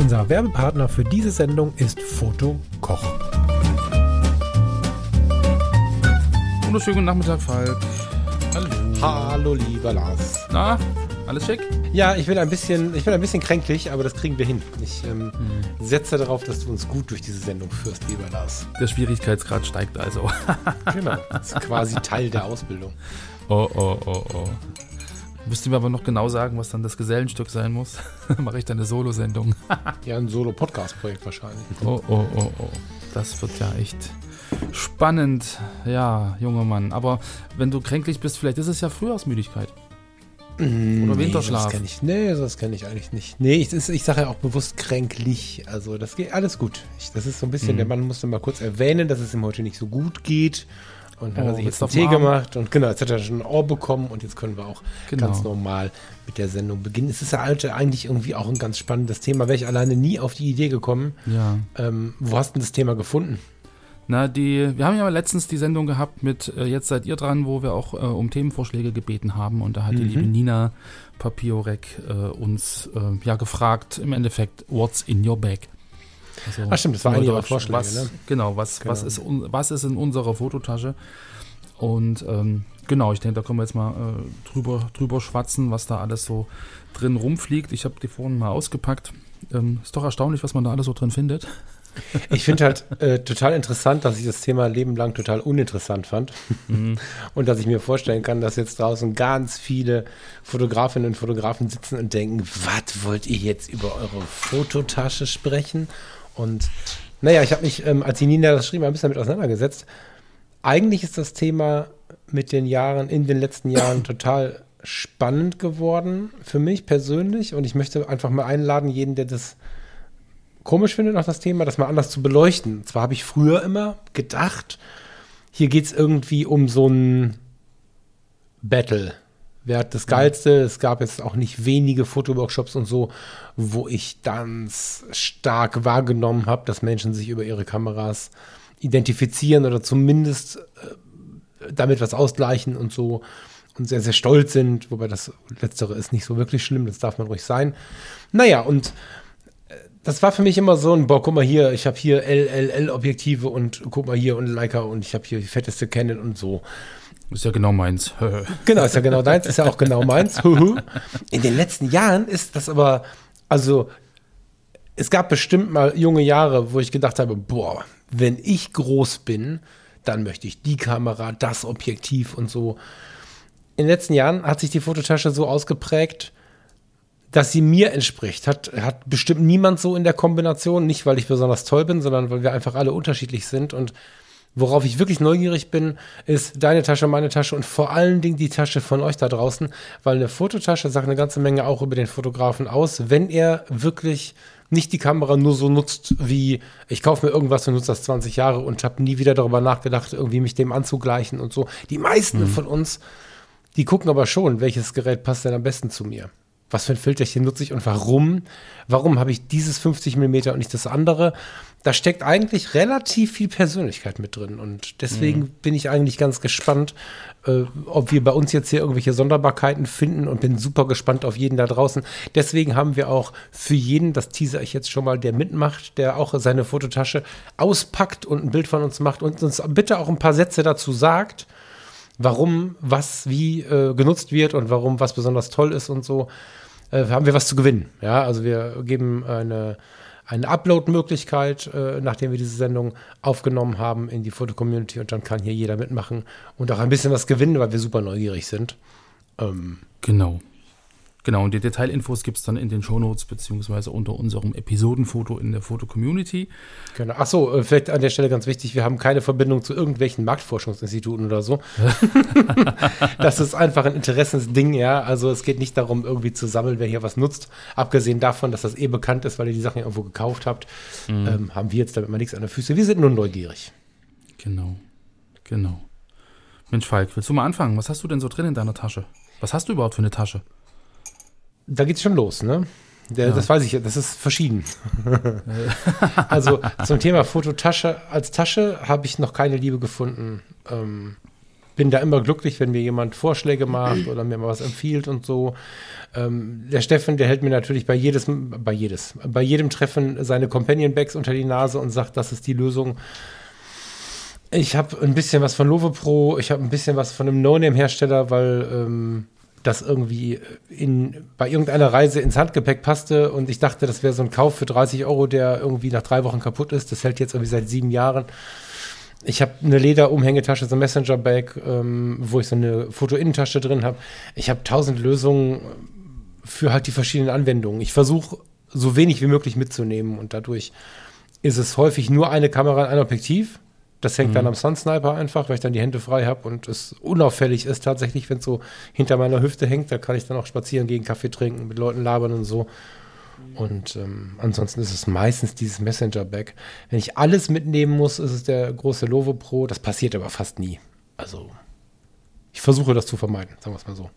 Unser Werbepartner für diese Sendung ist Foto Koch. Wunderschönen guten Nachmittag, Falk. Hallo. Hallo lieber Lars. Na, alles schick? Ja, ich bin ein bisschen, ich bin ein bisschen kränklich, aber das kriegen wir hin. Ich ähm, setze darauf, dass du uns gut durch diese Sendung führst, lieber Lars. Der Schwierigkeitsgrad steigt also. Genau. Das ist quasi Teil der Ausbildung. Oh, oh, oh, oh. Müsst ihr mir aber noch genau sagen, was dann das Gesellenstück sein muss? Dann mache ich dann eine Solo-Sendung. Ja, ein Solo-Podcast-Projekt wahrscheinlich. Oh, oh, oh, oh. Das wird ja echt spannend. Ja, junger Mann. Aber wenn du kränklich bist, vielleicht ist es ja Frühjahrsmüdigkeit. Oder Winterschlaf. Nee, das kenne ich, nee, das kenne ich eigentlich nicht. Nee, ich, ich sage ja auch bewusst kränklich. Also das geht alles gut. Ich, das ist so ein bisschen, Mhm. der Mann musste mal kurz erwähnen, dass es ihm heute nicht so gut geht. Und hat Oh, er sich jetzt willst einen Tee gemacht und genau, jetzt hat er schon ein Ohr bekommen und jetzt können wir auch Genau. ganz normal mit der Sendung beginnen. Es ist ja eigentlich irgendwie auch ein ganz spannendes Thema. Wäre ich alleine nie auf die Idee gekommen. Ja. Ähm, wo hast du das Thema gefunden? Na, die, wir haben ja letztens die Sendung gehabt mit äh, Jetzt seid ihr dran, wo wir auch äh, um Themenvorschläge gebeten haben. Und da hat die Mhm. liebe Nina Papiorek äh, uns äh, ja gefragt, im Endeffekt, what's in your bag? Also, Ach stimmt, das war einer ihrer Vorschläge, was, ne? Genau, was, was, Genau. ist, un- was ist in unserer Fototasche? Und ähm, genau, ich denke, da können wir jetzt mal äh, drüber, drüber schwatzen, was da alles so drin rumfliegt. Ich habe die vorhin mal ausgepackt. Ähm, ist doch erstaunlich, was man da alles so drin findet. Ich finde halt äh, total interessant, dass ich das Thema Leben lang total uninteressant fand. Und dass ich mir vorstellen kann, dass jetzt draußen ganz viele Fotografinnen und Fotografen sitzen und denken, was wollt ihr jetzt über eure Fototasche sprechen? Und naja, ich habe mich, ähm, als die Nina das schrieb, ein bisschen damit auseinandergesetzt. Eigentlich ist das Thema mit den Jahren, in den letzten Jahren total spannend geworden für mich persönlich. Und ich möchte einfach mal einladen, jeden, der das komisch findet, auch das Thema, das mal anders zu beleuchten. Und zwar habe ich früher immer gedacht, hier geht es irgendwie um so ein Battle. Wer hat das Geilste? Es gab jetzt auch nicht wenige Fotoworkshops und so, wo ich ganz stark wahrgenommen habe, dass Menschen sich über ihre Kameras identifizieren oder zumindest äh, damit was ausgleichen und so und sehr, sehr stolz sind, wobei das Letztere ist nicht so wirklich schlimm, das darf man ruhig sein. Naja, und das war für mich immer so ein, boah, guck mal hier, ich habe hier LLL-Objektive und guck mal hier und Leica und ich habe hier die fetteste Canon und so. Ist ja genau meins. Genau, ist ja genau deins, ist ja auch genau meins. In den letzten Jahren ist das aber, also es gab bestimmt mal junge Jahre, wo ich gedacht habe, boah, wenn ich groß bin, dann möchte ich die Kamera, das Objektiv und so. In den letzten Jahren hat sich die Fototasche so ausgeprägt, dass sie mir entspricht. Hat, hat bestimmt niemand so in der Kombination. Nicht, weil ich besonders toll bin, sondern weil wir einfach alle unterschiedlich sind. Und worauf ich wirklich neugierig bin, ist deine Tasche, meine Tasche und vor allen Dingen die Tasche von euch da draußen. Weil eine Fototasche sagt eine ganze Menge auch über den Fotografen aus, wenn er wirklich nicht die Kamera nur so nutzt wie ich kaufe mir irgendwas und nutze das 20 Jahre und habe nie wieder darüber nachgedacht, irgendwie mich dem anzugleichen und so. Die meisten von uns, die gucken aber schon, welches Gerät passt denn am besten zu mir. Was für ein Filterchen nutze ich und warum? Warum habe ich dieses 50 mm und nicht das andere? Da steckt eigentlich relativ viel Persönlichkeit mit drin. Und deswegen bin ich eigentlich ganz gespannt, äh, ob wir bei uns jetzt hier irgendwelche Sonderbarkeiten finden und bin super gespannt auf jeden da draußen. Deswegen haben wir auch für jeden, das teaser ich jetzt schon mal, der mitmacht, der auch seine Fototasche auspackt und ein Bild von uns macht und uns bitte auch ein paar Sätze dazu sagt warum was wie äh, genutzt wird und warum was besonders toll ist und so, äh, haben wir was zu gewinnen. Ja, also wir geben eine, eine Upload-Möglichkeit, äh, nachdem wir diese Sendung aufgenommen haben in die Foto-Community und dann kann hier jeder mitmachen und auch ein bisschen was gewinnen, weil wir super neugierig sind. Ähm, Genau. Genau, und die Detailinfos gibt es dann in den Shownotes beziehungsweise unter unserem Episodenfoto in der Foto-Community. Genau. Achso, äh, vielleicht an der Stelle ganz wichtig, wir haben keine Verbindung zu irgendwelchen Marktforschungsinstituten oder so. das ist einfach ein Interessensding, ja. Also es geht nicht darum, irgendwie zu sammeln, wer hier was nutzt. Abgesehen davon, dass das eh bekannt ist, weil ihr die Sachen irgendwo gekauft habt, mhm. ähm, haben wir jetzt damit mal nichts an der Füße. Wir sind nur neugierig. Genau, genau. Mensch, Falk, willst du mal anfangen? Was hast du denn so drin in deiner Tasche? Was hast du überhaupt für eine Tasche? Da geht's schon los, ne? Der, ja. Das weiß ich, das ist verschieden. also zum Thema Fototasche als Tasche habe ich noch keine Liebe gefunden. Ähm, bin da immer glücklich, wenn mir jemand Vorschläge macht oder mir mal was empfiehlt und so. Ähm, der Steffen, der hält mir natürlich bei jedes, bei jedes, bei jedem Treffen seine Companion Bags unter die Nase und sagt, das ist die Lösung. Ich habe ein bisschen was von Love Pro, ich habe ein bisschen was von einem No-Name-Hersteller, weil ähm, das irgendwie in, bei irgendeiner Reise ins Handgepäck passte und ich dachte, das wäre so ein Kauf für 30 Euro, der irgendwie nach drei Wochen kaputt ist. Das hält jetzt irgendwie seit sieben Jahren. Ich habe eine Lederumhängetasche, so ein Messenger-Bag, ähm, wo ich so eine Foto-Innentasche drin habe. Ich habe tausend Lösungen für halt die verschiedenen Anwendungen. Ich versuche so wenig wie möglich mitzunehmen und dadurch ist es häufig nur eine Kamera, ein Objektiv das hängt mhm. dann am Sun Sniper einfach, weil ich dann die Hände frei habe und es unauffällig ist tatsächlich, wenn es so hinter meiner Hüfte hängt. Da kann ich dann auch spazieren gehen, Kaffee trinken, mit Leuten labern und so. Und ähm, ansonsten ist es meistens dieses Messenger-Bag. Wenn ich alles mitnehmen muss, ist es der große Lovo Pro. Das passiert aber fast nie. Also ich versuche das zu vermeiden, sagen wir es mal so.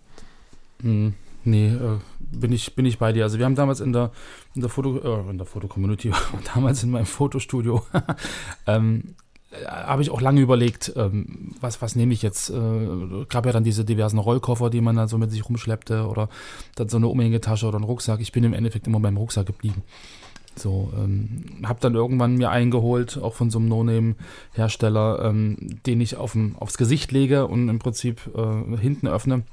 Mhm. Nee, äh, bin, ich, bin ich bei dir. Also wir haben damals in der, in der Foto, äh, in der Foto-Community, damals in meinem Fotostudio, ähm, äh, habe ich auch lange überlegt, ähm, was, was nehme ich jetzt? Äh, gab ja dann diese diversen Rollkoffer, die man dann so mit sich rumschleppte oder dann so eine Umhängetasche oder einen Rucksack. Ich bin im Endeffekt immer beim Rucksack geblieben. So, ähm, habe dann irgendwann mir eingeholt, auch von so einem No-Name-Hersteller, ähm, den ich aufm, aufs Gesicht lege und im Prinzip äh, hinten öffne.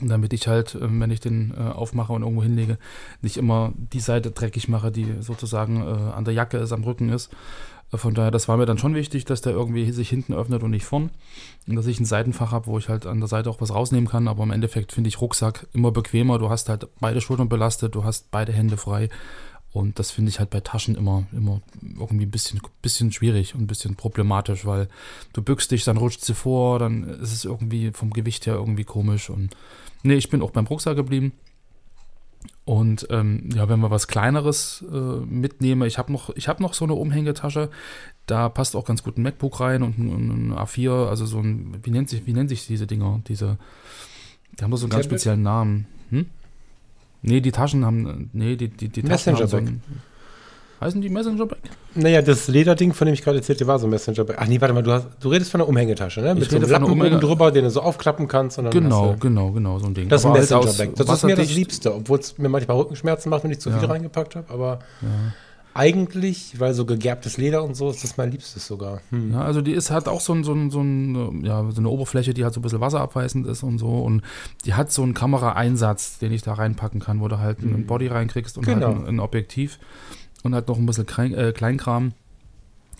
Damit ich halt, äh, wenn ich den äh, aufmache und irgendwo hinlege, nicht immer die Seite dreckig mache, die sozusagen äh, an der Jacke ist, am Rücken ist. Von daher, das war mir dann schon wichtig, dass der irgendwie sich hinten öffnet und nicht vorn. Und dass ich ein Seitenfach habe, wo ich halt an der Seite auch was rausnehmen kann. Aber im Endeffekt finde ich Rucksack immer bequemer. Du hast halt beide Schultern belastet, du hast beide Hände frei. Und das finde ich halt bei Taschen immer, immer irgendwie ein bisschen, bisschen schwierig und ein bisschen problematisch, weil du bückst dich, dann rutscht sie vor, dann ist es irgendwie vom Gewicht her irgendwie komisch. Und nee, ich bin auch beim Rucksack geblieben. Und ähm, ja, wenn wir was Kleineres äh, mitnehmen, ich habe noch, hab noch so eine Umhängetasche, da passt auch ganz gut ein MacBook rein und ein, ein A4, also so ein, wie nennt sich, wie nennt sich diese Dinger? Diese, die haben doch so einen ganz speziellen Namen. Hm? Nee, die Taschen haben, nee, die, die, die Taschen haben so einen, Heißen die Messenger-Bag? Naja, das Lederding, von dem ich gerade erzählte, war so ein Messenger-Bag. Ach nee, warte mal, du, hast, du redest von einer Umhängetasche, ne? Mit ich so einem Lappen oben drüber, den du so aufklappen kannst. Und dann genau, genau, genau, so ein Ding. Das ist ein halt Messenger-Bag. Das ist mir das Liebste, obwohl es mir manchmal Rückenschmerzen macht, wenn ich zu ja. viel reingepackt habe. Aber ja. eigentlich, weil so gegerbtes Leder und so, ist das mein Liebstes sogar. Hm. Ja, also die ist, hat auch so, ein, so, ein, so, ein, ja, so eine Oberfläche, die halt so ein bisschen wasserabweisend ist und so. Und die hat so einen Kameraeinsatz, den ich da reinpacken kann, wo du halt hm. einen Body reinkriegst und genau. halt ein, ein Objektiv und hat noch ein bisschen Klein, äh, Kleinkram.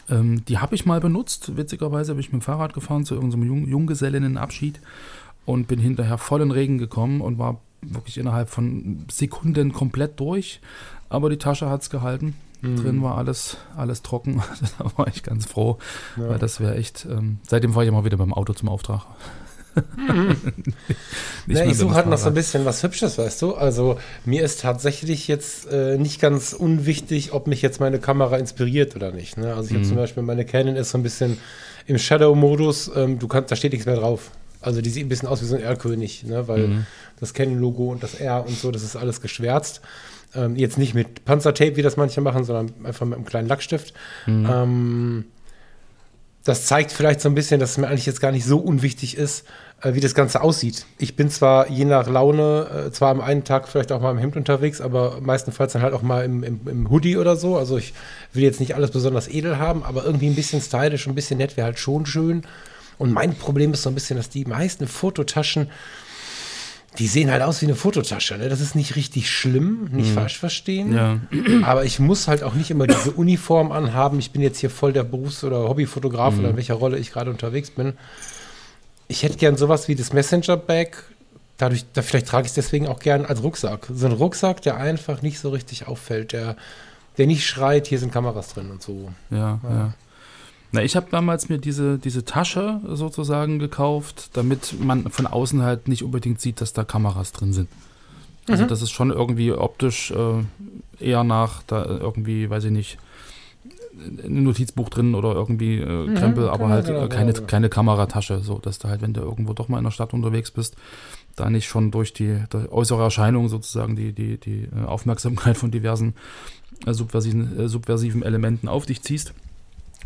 Ähm, die habe ich mal benutzt. Witzigerweise habe ich mit dem Fahrrad gefahren zu irgendeinem Jung Junggesellinnenabschied und bin hinterher voll in Regen gekommen und war wirklich innerhalb von Sekunden komplett durch. Aber die Tasche hat es gehalten. Mhm. Drin war alles, alles trocken. da war ich ganz froh, ja. weil das wäre echt. Ähm, seitdem fahre ich immer wieder beim Auto zum Auftrag. Ja, ich suche halt noch so ein bisschen was Hübsches, weißt du? Also mir ist tatsächlich jetzt äh, nicht ganz unwichtig, ob mich jetzt meine Kamera inspiriert oder nicht. Ne? Also ich mhm. habe zum Beispiel, meine Canon ist so ein bisschen im Shadow-Modus, ähm, du kannst, da steht nichts mehr drauf. Also die sieht ein bisschen aus wie so ein R-König, ne? weil mhm. das Canon-Logo und das R und so, das ist alles geschwärzt. Ähm, jetzt nicht mit Panzertape, wie das manche machen, sondern einfach mit einem kleinen Lackstift. Mhm. Ähm, das zeigt vielleicht so ein bisschen, dass es mir eigentlich jetzt gar nicht so unwichtig ist, äh, wie das Ganze aussieht. Ich bin zwar je nach Laune, äh, zwar am einen Tag vielleicht auch mal im Hemd unterwegs, aber meistenfalls dann halt auch mal im, im, im, Hoodie oder so. Also ich will jetzt nicht alles besonders edel haben, aber irgendwie ein bisschen stylisch, ein bisschen nett wäre halt schon schön. Und mein Problem ist so ein bisschen, dass die meisten Fototaschen die sehen halt aus wie eine Fototasche. Ne? Das ist nicht richtig schlimm, nicht mhm. falsch verstehen. Ja. Aber ich muss halt auch nicht immer diese Uniform anhaben. Ich bin jetzt hier voll der Berufs- oder Hobbyfotograf mhm. oder in welcher Rolle ich gerade unterwegs bin. Ich hätte gern sowas wie das Messenger-Bag, dadurch, da vielleicht trage ich es deswegen auch gern als Rucksack. So ein Rucksack, der einfach nicht so richtig auffällt, der, der nicht schreit, hier sind Kameras drin und so. Ja, ja. ja. Na, ich habe damals mir diese, diese Tasche sozusagen gekauft, damit man von außen halt nicht unbedingt sieht, dass da Kameras drin sind. Also mhm. das ist schon irgendwie optisch äh, eher nach da irgendwie, weiß ich nicht, ein Notizbuch drin oder irgendwie äh, mhm, Krempel, mhm, aber halt genau, keine, genau. keine Kameratasche, so dass du halt, wenn du irgendwo doch mal in der Stadt unterwegs bist, da nicht schon durch die, die äußere Erscheinung sozusagen die, die, die äh, Aufmerksamkeit von diversen äh, subversiven, äh, subversiven Elementen auf dich ziehst.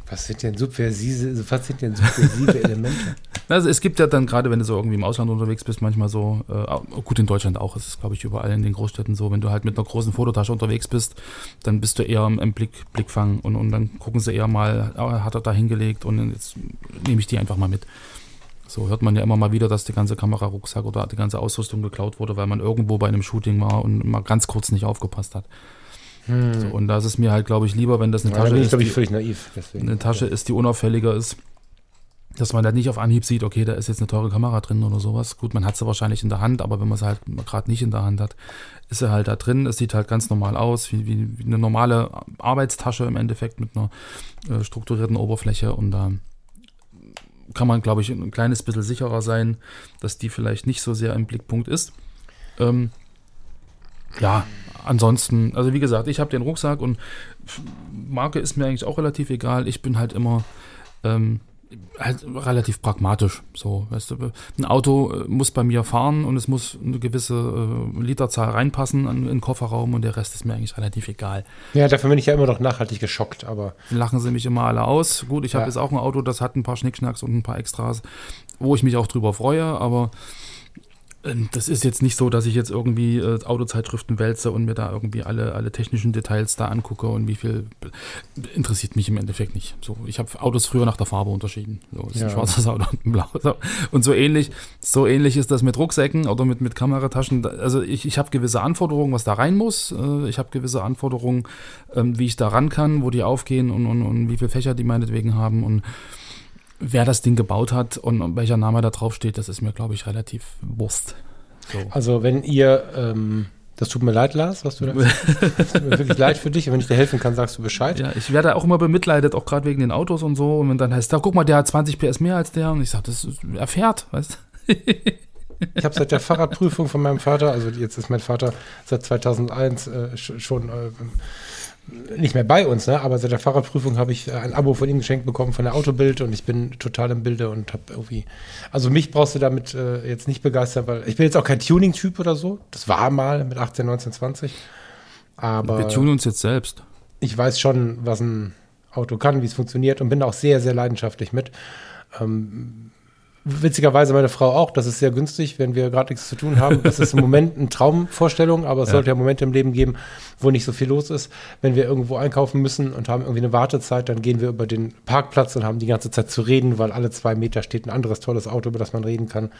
Was sind denn subversive, was sind denn subversive Elemente? Also es gibt ja dann gerade, wenn du so irgendwie im Ausland unterwegs bist, manchmal so, äh, gut in Deutschland auch, es ist glaube ich überall in den Großstädten so, wenn du halt mit einer großen Fototasche unterwegs bist, dann bist du eher im, Blick, Blickfang und, und dann gucken sie eher mal, oh, hat er da hingelegt und jetzt nehme ich die einfach mal mit. So hört man ja immer mal wieder, dass die ganze Kamerarucksack oder die ganze Ausrüstung geklaut wurde, weil man irgendwo bei einem Shooting war und mal ganz kurz nicht aufgepasst hat. Hm. So, und da ist es mir halt, glaube ich, lieber, wenn das eine Tasche ist. Bin ich völlig naiv. Deswegen. Eine Tasche ist, die unauffälliger ist. Dass man da nicht auf Anhieb sieht, okay, da ist jetzt eine teure Kamera drin oder sowas. Gut, man hat sie wahrscheinlich in der Hand, aber wenn man sie halt gerade nicht in der Hand hat, ist sie halt da drin. Es sieht halt ganz normal aus, wie, wie, wie eine normale Arbeitstasche im Endeffekt mit einer äh, strukturierten Oberfläche. Und da kann man, glaube ich, ein kleines bisschen sicherer sein, dass die vielleicht nicht so sehr im Blickpunkt ist. Ähm, ja, ansonsten, also wie gesagt, ich habe den Rucksack und Marke ist mir eigentlich auch relativ egal. Ich bin halt immer ähm, halt relativ pragmatisch. So, weißt du, ein Auto äh, muss bei mir fahren und es muss eine gewisse äh, Literzahl reinpassen in den Kofferraum und der Rest ist mir eigentlich relativ egal. Ja, dafür bin ich ja immer noch nachhaltig geschockt, aber. Lachen sie mich immer alle aus. Gut, ich ja. habe jetzt auch ein Auto, das hat ein paar Schnickschnacks und ein paar Extras, wo ich mich auch drüber freue, aber das ist jetzt nicht so, dass ich jetzt irgendwie äh, Autozeitschriften wälze und mir da irgendwie alle, alle technischen Details da angucke und wie viel interessiert mich im Endeffekt nicht. So, ich habe Autos früher nach der Farbe unterschieden. So, ist ja. ein schwarzes Auto und ein blaues. Und so ähnlich, so ähnlich ist das mit Rucksäcken oder mit, mit Kamerataschen. Also ich, ich habe gewisse Anforderungen, was da rein muss. Äh, ich habe gewisse Anforderungen, ähm, wie ich da ran kann, wo die aufgehen und, und, und wie viele Fächer die meinetwegen haben und wer das Ding gebaut hat und welcher Name da drauf steht, das ist mir, glaube ich, relativ Wurst. So. Also wenn ihr, ähm, das tut mir leid, Lars, was du da Das tut mir wirklich leid für dich. Wenn ich dir helfen kann, sagst du Bescheid. Ja, ich werde auch immer bemitleidet, auch gerade wegen den Autos und so. Und wenn dann heißt, da guck mal, der hat 20 PS mehr als der. Und ich sage, das ist, er fährt, weißt du. Ich habe seit der Fahrradprüfung von meinem Vater, also jetzt ist mein Vater seit 2001 äh, schon äh, nicht mehr bei uns, ne? aber seit der Fahrradprüfung habe ich äh, ein Abo von ihm geschenkt bekommen von der Autobild und ich bin total im Bilde und habe irgendwie. Also mich brauchst du damit äh, jetzt nicht begeistern, weil ich bin jetzt auch kein Tuning-Typ oder so. Das war mal mit 18, 19, 20. Aber wir tunen uns jetzt selbst. Ich weiß schon, was ein Auto kann, wie es funktioniert und bin auch sehr, sehr leidenschaftlich mit. Ähm, witzigerweise meine Frau auch. Das ist sehr günstig, wenn wir gerade nichts zu tun haben. Das ist im Moment eine Traumvorstellung, aber es ja. sollte ja Momente im Leben geben, wo nicht so viel los ist. Wenn wir irgendwo einkaufen müssen und haben irgendwie eine Wartezeit, dann gehen wir über den Parkplatz und haben die ganze Zeit zu reden, weil alle zwei Meter steht ein anderes tolles Auto, über das man reden kann,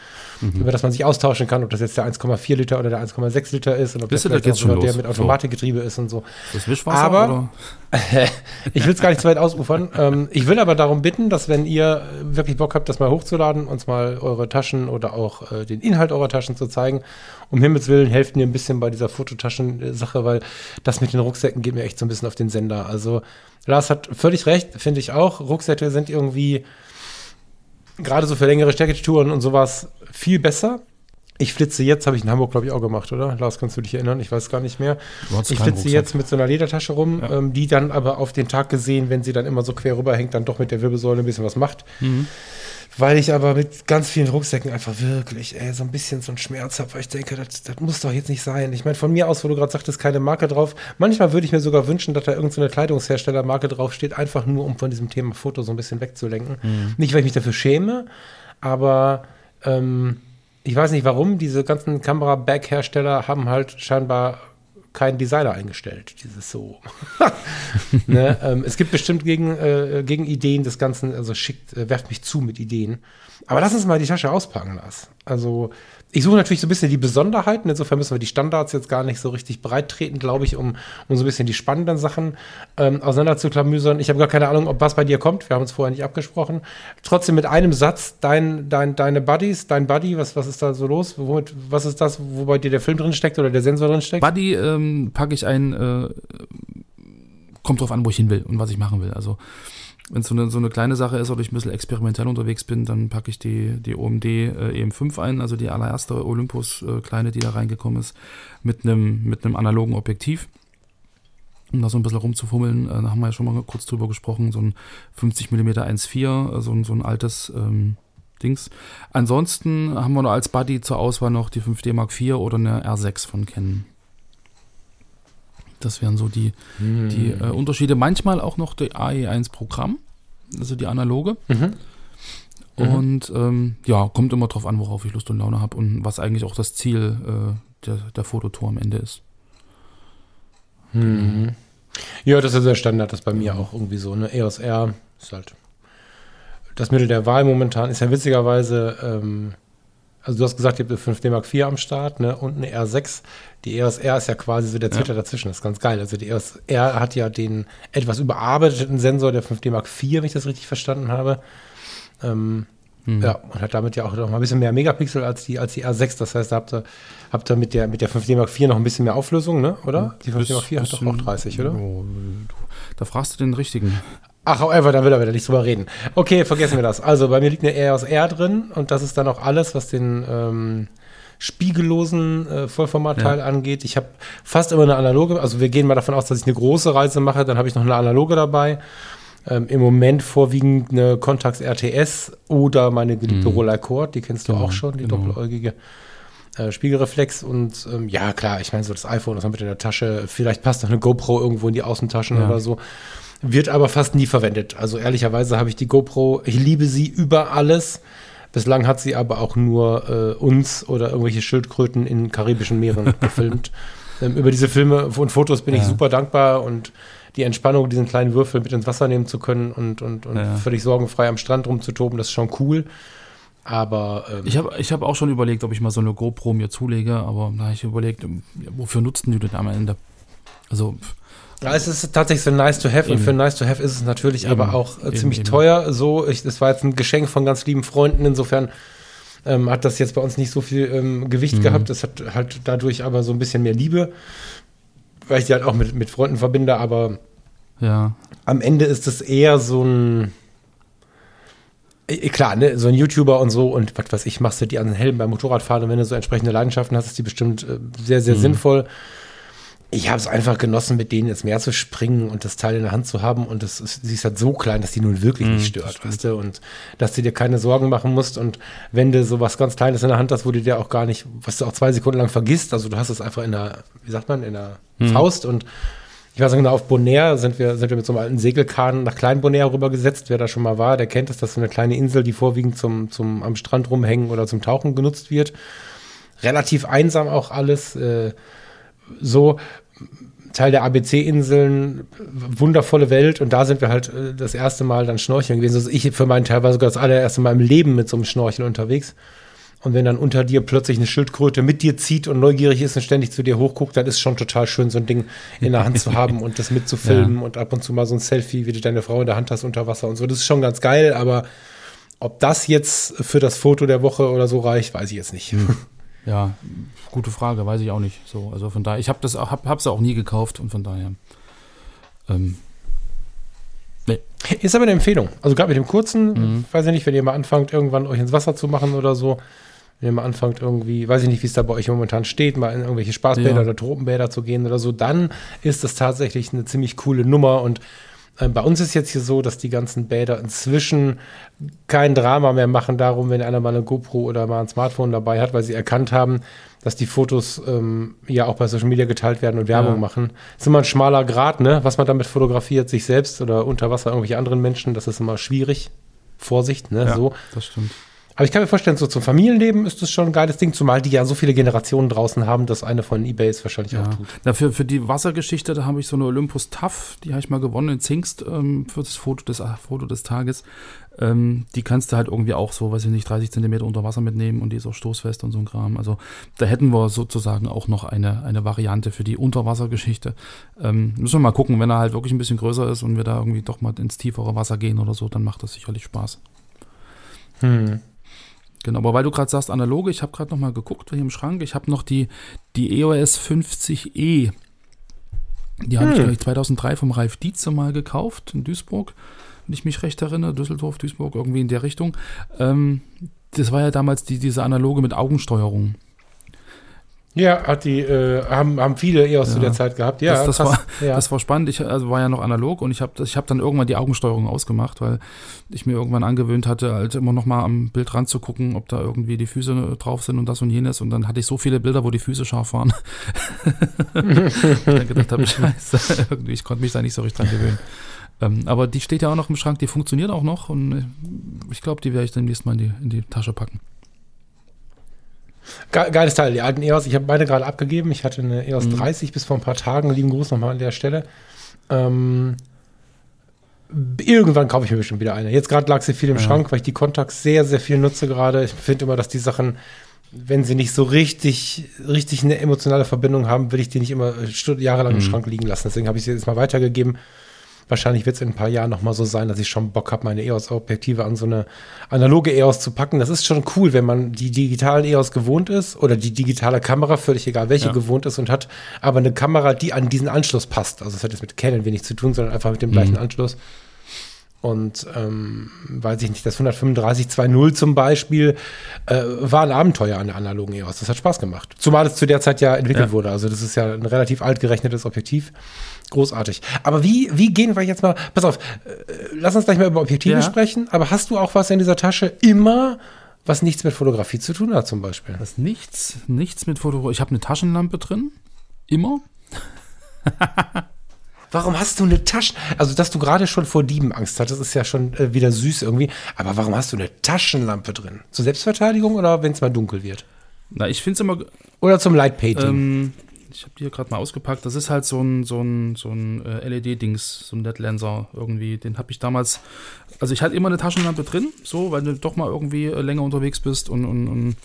mhm. über das man sich austauschen kann, ob das jetzt der 1,4 Liter oder der 1,6 Liter ist und ob Bist das vielleicht auch der mit Automatikgetriebe so. ist und so. Das Wischwasser, aber ich will es gar nicht zu weit ausufern. Ähm, ich will aber darum bitten, dass wenn ihr wirklich Bock habt, das mal hochzuladen, uns mal eure Taschen oder auch äh, den Inhalt eurer Taschen zu zeigen. Um Himmels Willen helft mir ein bisschen bei dieser Fototaschen-Sache, weil das mit den Rucksäcken geht mir echt so ein bisschen auf den Sender. Also Lars hat völlig recht, finde ich auch. Rucksäcke sind irgendwie gerade so für längere Städtetouren und sowas viel besser. Ich flitze jetzt, habe ich in Hamburg, glaube ich, auch gemacht, oder? Lars, kannst du dich erinnern? Ich weiß gar nicht mehr. Ich flitze Rucksack. jetzt mit so einer Ledertasche rum, ja. ähm, die dann aber auf den Tag gesehen, wenn sie dann immer so quer rüberhängt, dann doch mit der Wirbelsäule ein bisschen was macht. Mhm. Weil ich aber mit ganz vielen Rucksäcken einfach wirklich ey, so ein bisschen so einen Schmerz habe, weil ich denke, das, das muss doch jetzt nicht sein. Ich meine, von mir aus, wo du gerade sagtest, keine Marke drauf. Manchmal würde ich mir sogar wünschen, dass da irgendeine so Kleidungsherstellermarke draufsteht, einfach nur, um von diesem Thema Foto so ein bisschen wegzulenken. Mhm. Nicht, weil ich mich dafür schäme, aber ähm, ich weiß nicht warum, diese ganzen Kamera-Bag-Hersteller haben halt scheinbar keinen Designer eingestellt, dieses so. ne? ähm, es gibt bestimmt gegen, äh, gegen Ideen des Ganzen, also schickt, äh, werft mich zu mit Ideen. Aber lass uns mal die Tasche auspacken, Lars. Also ich suche natürlich so ein bisschen die Besonderheiten. Insofern müssen wir die Standards jetzt gar nicht so richtig breit treten, glaube ich, um, um so ein bisschen die spannenden Sachen ähm, auseinanderzuklamüsern. Ich habe gar keine Ahnung, ob was bei dir kommt. Wir haben uns vorher nicht abgesprochen. Trotzdem mit einem Satz, dein, dein, deine Buddies, dein Buddy, was, was ist da so los? Womit, was ist das, wo bei dir der Film drin steckt oder der Sensor drin steckt? Buddy ähm, packe ich ein, äh, kommt drauf an, wo ich hin will und was ich machen will. Also wenn es so eine, so eine kleine Sache ist oder ich ein bisschen experimentell unterwegs bin, dann packe ich die, die OMD äh, EM5 ein, also die allererste Olympus äh, kleine, die da reingekommen ist, mit einem mit einem analogen Objektiv. Um da so ein bisschen rumzufummeln, äh, da haben wir ja schon mal kurz drüber gesprochen, so ein 50 mm 1.4, so, ein, so ein altes ähm, Dings. Ansonsten haben wir noch als Buddy zur Auswahl noch die 5D Mark IV oder eine R6 von Canon. Das wären so die, Hm. die äh, Unterschiede. Manchmal auch noch der AE1 Programm, also die analoge. Mhm. Und ähm, ja, kommt immer drauf an, worauf ich Lust und Laune habe und was eigentlich auch das Ziel äh, der, der Fototour am Ende ist. Mhm. Ja, das ist der Standard, das ist bei mir auch irgendwie so. Ne? EOS R ist halt das Mittel der Wahl momentan. Ist ja witzigerweise, ähm, also du hast gesagt, ihr habt eine 5D Mark IV am Start ne? und eine R6. Die EOS R ist ja quasi so der Twitter dazwischen. Das ist ganz geil. Also die EOS R hat ja den etwas überarbeiteten Sensor der 5D Mark IV, wenn ich das richtig verstanden habe. Ähm, Mhm. Ja, und hat damit ja auch noch mal ein bisschen mehr Megapixel als die, als die R6. Das heißt, da habt ihr, habt ihr mit, der, mit der 5D Mark IV noch ein bisschen mehr Auflösung, ne? oder? Die 5D Mark IV hat doch auch 30, oder? Oh, da fragst du den richtigen. Ach, however, da will er wieder nicht drüber reden. Okay, vergessen wir das. Also, bei mir liegt eine EOS R drin und das ist dann auch alles, was den ähm, spiegellosen äh, Vollformatteil Ja. angeht. Ich habe fast immer eine analoge, also wir gehen mal davon aus, dass ich eine große Reise mache, dann habe ich noch eine analoge dabei. Ähm, Im Moment vorwiegend eine Contax RTS oder meine geliebte Mhm. Roller Cord, die kennst du Genau, auch schon, die genau. doppeläugige. Äh, Spiegelreflex und ähm, ja, klar, ich meine, so das iPhone, das haben wir in der Tasche. Vielleicht passt noch eine GoPro irgendwo in die Außentaschen Ja. oder so. Wird aber fast nie verwendet. Also ehrlicherweise habe ich die GoPro, ich liebe sie über alles. Bislang hat sie aber auch nur äh, uns oder irgendwelche Schildkröten in karibischen Meeren gefilmt. Ähm, über diese Filme und Fotos bin ich Ja. super dankbar und die Entspannung, diesen kleinen Würfel mit ins Wasser nehmen zu können und, und, und Ja. völlig sorgenfrei am Strand rumzutoben, das ist schon cool. Aber ähm, Ich habe ich hab auch schon überlegt, ob ich mal so eine GoPro mir zulege, aber da habe ich überlegt, ja, wofür nutzen die denn am Ende? Also, Ja, es ist tatsächlich so nice to have und Eben. für nice to have ist es natürlich Eben. aber auch äh, Eben, ziemlich teuer. So, ich, das war jetzt ein Geschenk von ganz lieben Freunden. Insofern ähm, hat das jetzt bei uns nicht so viel ähm, Gewicht Mhm. gehabt. Es hat halt dadurch aber so ein bisschen mehr Liebe, weil ich die halt auch mit, mit Freunden verbinde. Aber ja, am Ende ist es eher so ein Klar, ne, so ein YouTuber und so und was weiß ich, machst du die an den Helm beim Motorradfahren und wenn du so entsprechende Leidenschaften hast, ist die bestimmt äh, sehr, sehr sinnvoll. Ich habe es einfach genossen, mit denen ins Meer zu springen und das Teil in der Hand zu haben und das ist, sie ist halt so klein, dass die nun wirklich nicht stört, weißt du, und dass du dir keine Sorgen machen musst und wenn du sowas ganz Kleines in der Hand hast, wo du dir auch gar nicht, was du auch zwei Sekunden lang vergisst, also du hast es einfach in der, wie sagt man, in der Faust und ich weiß nicht genau, auf Bonaire sind wir, sind wir mit so einem alten Segelkahn nach Klein Bonaire rübergesetzt. Wer da schon mal war, der kennt es. Das ist so eine kleine Insel, die vorwiegend zum, zum am Strand rumhängen oder zum Tauchen genutzt wird. Relativ einsam auch alles. Äh, so Teil der ABC-Inseln, wundervolle Welt. Und da sind wir halt äh, das erste Mal dann schnorcheln gewesen. Also ich für meinen Teil war sogar das allererste Mal im Leben mit so einem Schnorchel unterwegs. Und wenn dann unter dir plötzlich eine Schildkröte mit dir zieht und neugierig ist und ständig zu dir hochguckt, dann ist schon total schön, so ein Ding in der Hand zu haben und das mitzufilmen und ab und zu mal so ein Selfie, wie du deine Frau in der Hand hast unter Wasser und so. Das ist schon ganz geil, aber ob das jetzt für das Foto der Woche oder so reicht, weiß ich jetzt nicht. ja, gute Frage, weiß ich auch nicht. So, also von daher, ich habe das, auch- hab, hab's auch nie gekauft und von daher. Ähm, nee. Ist aber eine Empfehlung. Also gerade mit dem kurzen, weiß ich nicht, wenn ihr mal anfangt, irgendwann euch ins Wasser zu machen oder so, wenn ihr mal anfangt irgendwie, weiß ich nicht, wie es da bei euch momentan steht, mal in irgendwelche Spaßbäder Ja. oder Tropenbäder zu gehen oder so, dann ist das tatsächlich eine ziemlich coole Nummer und bei uns ist jetzt hier so, dass die ganzen Bäder inzwischen kein Drama mehr machen darum, wenn einer mal eine GoPro oder mal ein Smartphone dabei hat, weil sie erkannt haben, dass die Fotos ähm, ja auch bei Social Media geteilt werden und Werbung Ja. machen. ist immer ein schmaler Grad, ne? Was man damit fotografiert, sich selbst oder unter Wasser irgendwelche anderen Menschen, das ist immer schwierig. Vorsicht, ne? Ja, So. das stimmt. Aber ich kann mir vorstellen, so zum Familienleben ist das schon ein geiles Ding, zumal die ja so viele Generationen draußen haben, dass eine von Ebay es wahrscheinlich auch Ja. tut. Na, für, für die Wassergeschichte, da habe ich so eine Olympus Tough, die habe ich mal gewonnen in Zingst ähm, für das Foto des, ah, Foto des Tages. Ähm, die kannst du halt irgendwie auch so, weiß ich nicht, 30 Zentimeter unter Wasser mitnehmen und die ist auch stoßfest und so ein Kram. Also da hätten wir sozusagen auch noch eine, eine Variante für die Unterwassergeschichte. Ähm, müssen wir mal gucken, wenn er halt wirklich ein bisschen größer ist und wir da irgendwie doch mal ins tiefere Wasser gehen oder so, dann macht das sicherlich Spaß. Hm. Genau, aber weil du gerade sagst, analoge, ich habe gerade noch mal geguckt hier im Schrank, ich habe noch die, die EOS 50E. Die habe ich, Hm. glaube ich, 2003 vom Ralf Dietze mal gekauft in Duisburg, wenn ich mich recht erinnere, Düsseldorf, Duisburg, irgendwie in der Richtung. Ähm, das war ja damals die, diese analoge mit Augensteuerung. Ja, hat die, äh, haben, haben viele EOS zu Ja. der Zeit gehabt. Ja, das, das, krass. war, ja. das war spannend. Ich also war ja noch analog und ich habe ich hab dann irgendwann die Augensteuerung ausgemacht, weil ich mir irgendwann angewöhnt hatte, halt immer noch mal am Bild ranzugucken, ob da irgendwie die Füße drauf sind und das und jenes. Und dann hatte ich so viele Bilder, wo die Füße scharf waren. ich dann gedacht habe, scheiße, irgendwie, ich konnte mich da nicht so richtig dran gewöhnen. Ähm, aber die steht ja auch noch im Schrank, die funktioniert auch noch und ich glaube, die werde ich demnächst mal in die, in die Tasche packen. Ge geiles Teil, die alten EOS. Ich habe meine gerade abgegeben. Ich hatte eine EOS Mhm. 30 bis vor ein paar Tagen. Lieben Gruß nochmal an der Stelle. Ähm, irgendwann kaufe ich mir bestimmt wieder eine. Jetzt gerade lag sie viel im Ja. Schrank, weil ich die Contax sehr, sehr viel nutze gerade. Ich finde immer, dass die Sachen, wenn sie nicht so richtig, richtig eine emotionale Verbindung haben, will ich die nicht immer äh, jahrelang im Mhm. Schrank liegen lassen. Deswegen habe ich sie jetzt mal weitergegeben. Wahrscheinlich wird es in ein paar Jahren noch mal so sein, dass ich schon Bock habe, meine EOS-Objektive an so eine analoge EOS zu packen. Das ist schon cool, wenn man die digitalen EOS gewohnt ist oder die digitale Kamera, völlig egal welche, Ja. gewohnt ist und hat aber eine Kamera, die an diesen Anschluss passt. Also es hat jetzt mit Canon wenig zu tun, sondern einfach mit dem gleichen Anschluss. Und ähm, weiß ich nicht, das 135 2.0 zum Beispiel äh, war ein Abenteuer an der analogen EOS. Das hat Spaß gemacht. Zumal es zu der Zeit ja entwickelt Ja. wurde. Also das ist ja ein relativ alt gerechnetes Objektiv. Großartig. Aber wie, wie gehen wir jetzt mal, pass auf, äh, lass uns gleich mal über Objektive Ja. sprechen, aber hast du auch was in dieser Tasche immer, was nichts mit Fotografie zu tun hat zum Beispiel? Ist nichts, nichts mit Foto. Ich habe eine Taschenlampe drin. Immer. Warum hast du eine Tasche? Also, dass du gerade schon vor Dieben Angst hattest, ist ja schon äh, wieder süß irgendwie. Aber warum hast du eine Taschenlampe drin? Zur Selbstverteidigung oder wenn es mal dunkel wird? Na, ich finde es immer Oder zum Lightpainting? Ähm, ich habe die hier gerade mal ausgepackt. Das ist halt so ein, so ein, so ein äh, LED-Dings, so ein LED-Lenser irgendwie. Den habe ich damals. Also ich hatte immer eine Taschenlampe drin, so, weil du doch mal irgendwie äh, länger unterwegs bist und, und, und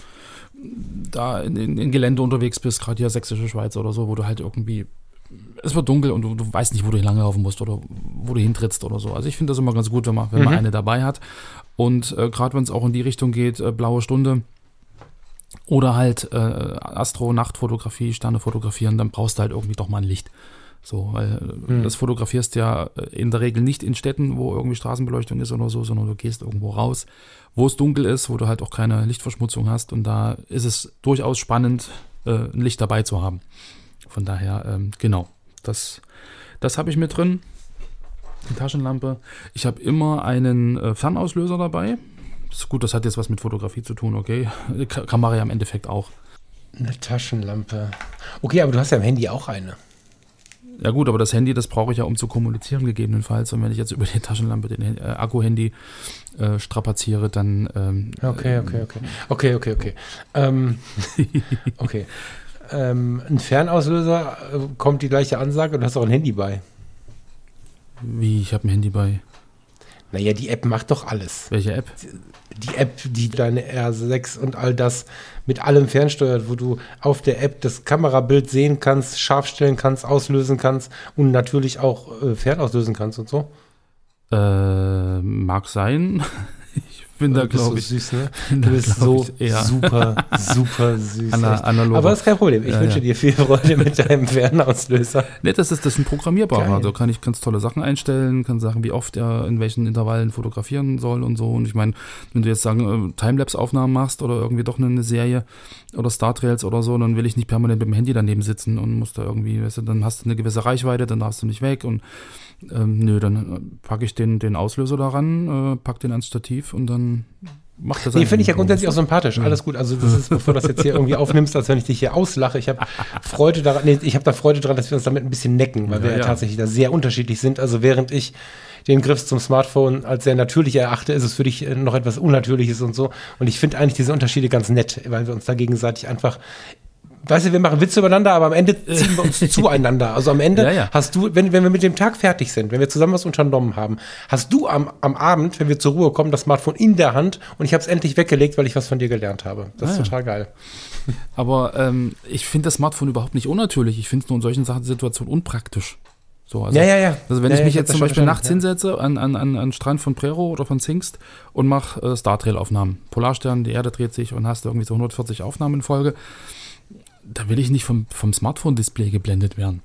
da in, in, in Gelände unterwegs bist, gerade hier Sächsische Schweiz oder so, wo du halt irgendwie. Es wird dunkel und du, du weißt nicht, wo du langlaufen musst oder wo du hintrittst oder so. Also ich finde das immer ganz gut, wenn man, wenn man Mhm. eine dabei hat. Und äh, gerade wenn es auch in die Richtung geht, äh, blaue Stunde, oder halt äh, Astro-Nachtfotografie, Sterne fotografieren, dann brauchst du halt irgendwie doch mal ein Licht. So, weil äh, Hm. das fotografierst ja äh, in der Regel nicht in Städten, wo irgendwie Straßenbeleuchtung ist oder so, sondern du gehst irgendwo raus, wo es dunkel ist, wo du halt auch keine Lichtverschmutzung hast und da ist es durchaus spannend, äh, ein Licht dabei zu haben. Von daher, ähm, genau, das, das habe ich mit drin. Die Taschenlampe. Ich habe immer einen äh, Fernauslöser dabei. Ist gut, das hat jetzt was mit Fotografie zu tun, okay. Kamera ja im Endeffekt auch. eine Taschenlampe. Okay, aber du hast ja im Handy auch eine. Ja gut, aber das Handy, das brauche ich ja, um zu kommunizieren gegebenenfalls. Und wenn ich jetzt über die Taschenlampe den äh, Akku-Handy äh, strapaziere, dann ähm, Okay, okay, okay. Okay, okay, okay. Ähm, okay. Ähm, ein Fernauslöser äh, kommt die gleiche Ansage und du hast auch ein Handy bei. wie, ich habe ein Handy bei. Naja, die App macht doch alles. Welche App? Die App, die deine R6 und all das mit allem fernsteuert, wo du auf der App das Kamerabild sehen kannst, scharf stellen kannst, auslösen kannst und natürlich auch äh, fernauslösen kannst und so. Äh, mag sein. Ich bin da, glaube ich, süß, ne? Du bist so eher super, super süß. ana echt. analoger. Aber das ist kein Problem. Ich Ja, wünsche ja. dir viel Freude mit deinem Fernauslöser. Ne, das ist, das ist ein programmierbarer. Geil. Da kann ich ganz tolle Sachen einstellen, kann sagen, wie oft er in welchen Intervallen fotografieren soll und so. Und ich meine, wenn du jetzt sagen, äh, Timelapse-Aufnahmen machst oder irgendwie doch eine Serie oder Star Trails oder so, dann will ich nicht permanent mit dem Handy daneben sitzen und muss da irgendwie, weißt du, dann hast du eine gewisse Reichweite, dann darfst du nicht weg und ähm, nö, dann packe ich den, den Auslöser daran, äh, pack den ans Stativ und dann macht das Nee, finde ich ja grundsätzlich auch sympathisch. Alles gut. Also das ist, bevor du das jetzt hier irgendwie aufnimmst, als wenn ich dich hier auslache. Ich habe Freude daran, nee, ich habe da Freude daran, dass wir uns damit ein bisschen necken, weil Ja, wir ja, ja. tatsächlich da sehr unterschiedlich sind. Also während ich den Griff zum Smartphone als sehr natürlich erachte, ist es für dich äh, noch etwas Unnatürliches und so. Und ich finde eigentlich diese Unterschiede ganz nett, weil wir uns da gegenseitig einfach weißt du, wir machen Witze übereinander, aber am Ende ziehen wir uns zueinander. Also am Ende Ja, ja. hast du, wenn, wenn wir mit dem Tag fertig sind, wenn wir zusammen was unternommen haben, hast du am, am Abend, wenn wir zur Ruhe kommen, das Smartphone in der Hand und ich habe es endlich weggelegt, weil ich was von dir gelernt habe. Das Ah, ist total geil. Aber ähm, ich finde das Smartphone überhaupt nicht unnatürlich. Ich finde es nur in solchen Sachen Situationen unpraktisch. So, also, Ja, ja, ja. Also wenn Ja, ich mich ich jetzt zum Beispiel nachts hinsetze an, an, an, an Strand von Prero oder von Zingst und mache äh, Star Trail Aufnahmen. Polarstern, die Erde dreht sich und hast irgendwie so 140 Aufnahmen in Folge. Da will ich nicht vom, vom Smartphone-Display geblendet werden.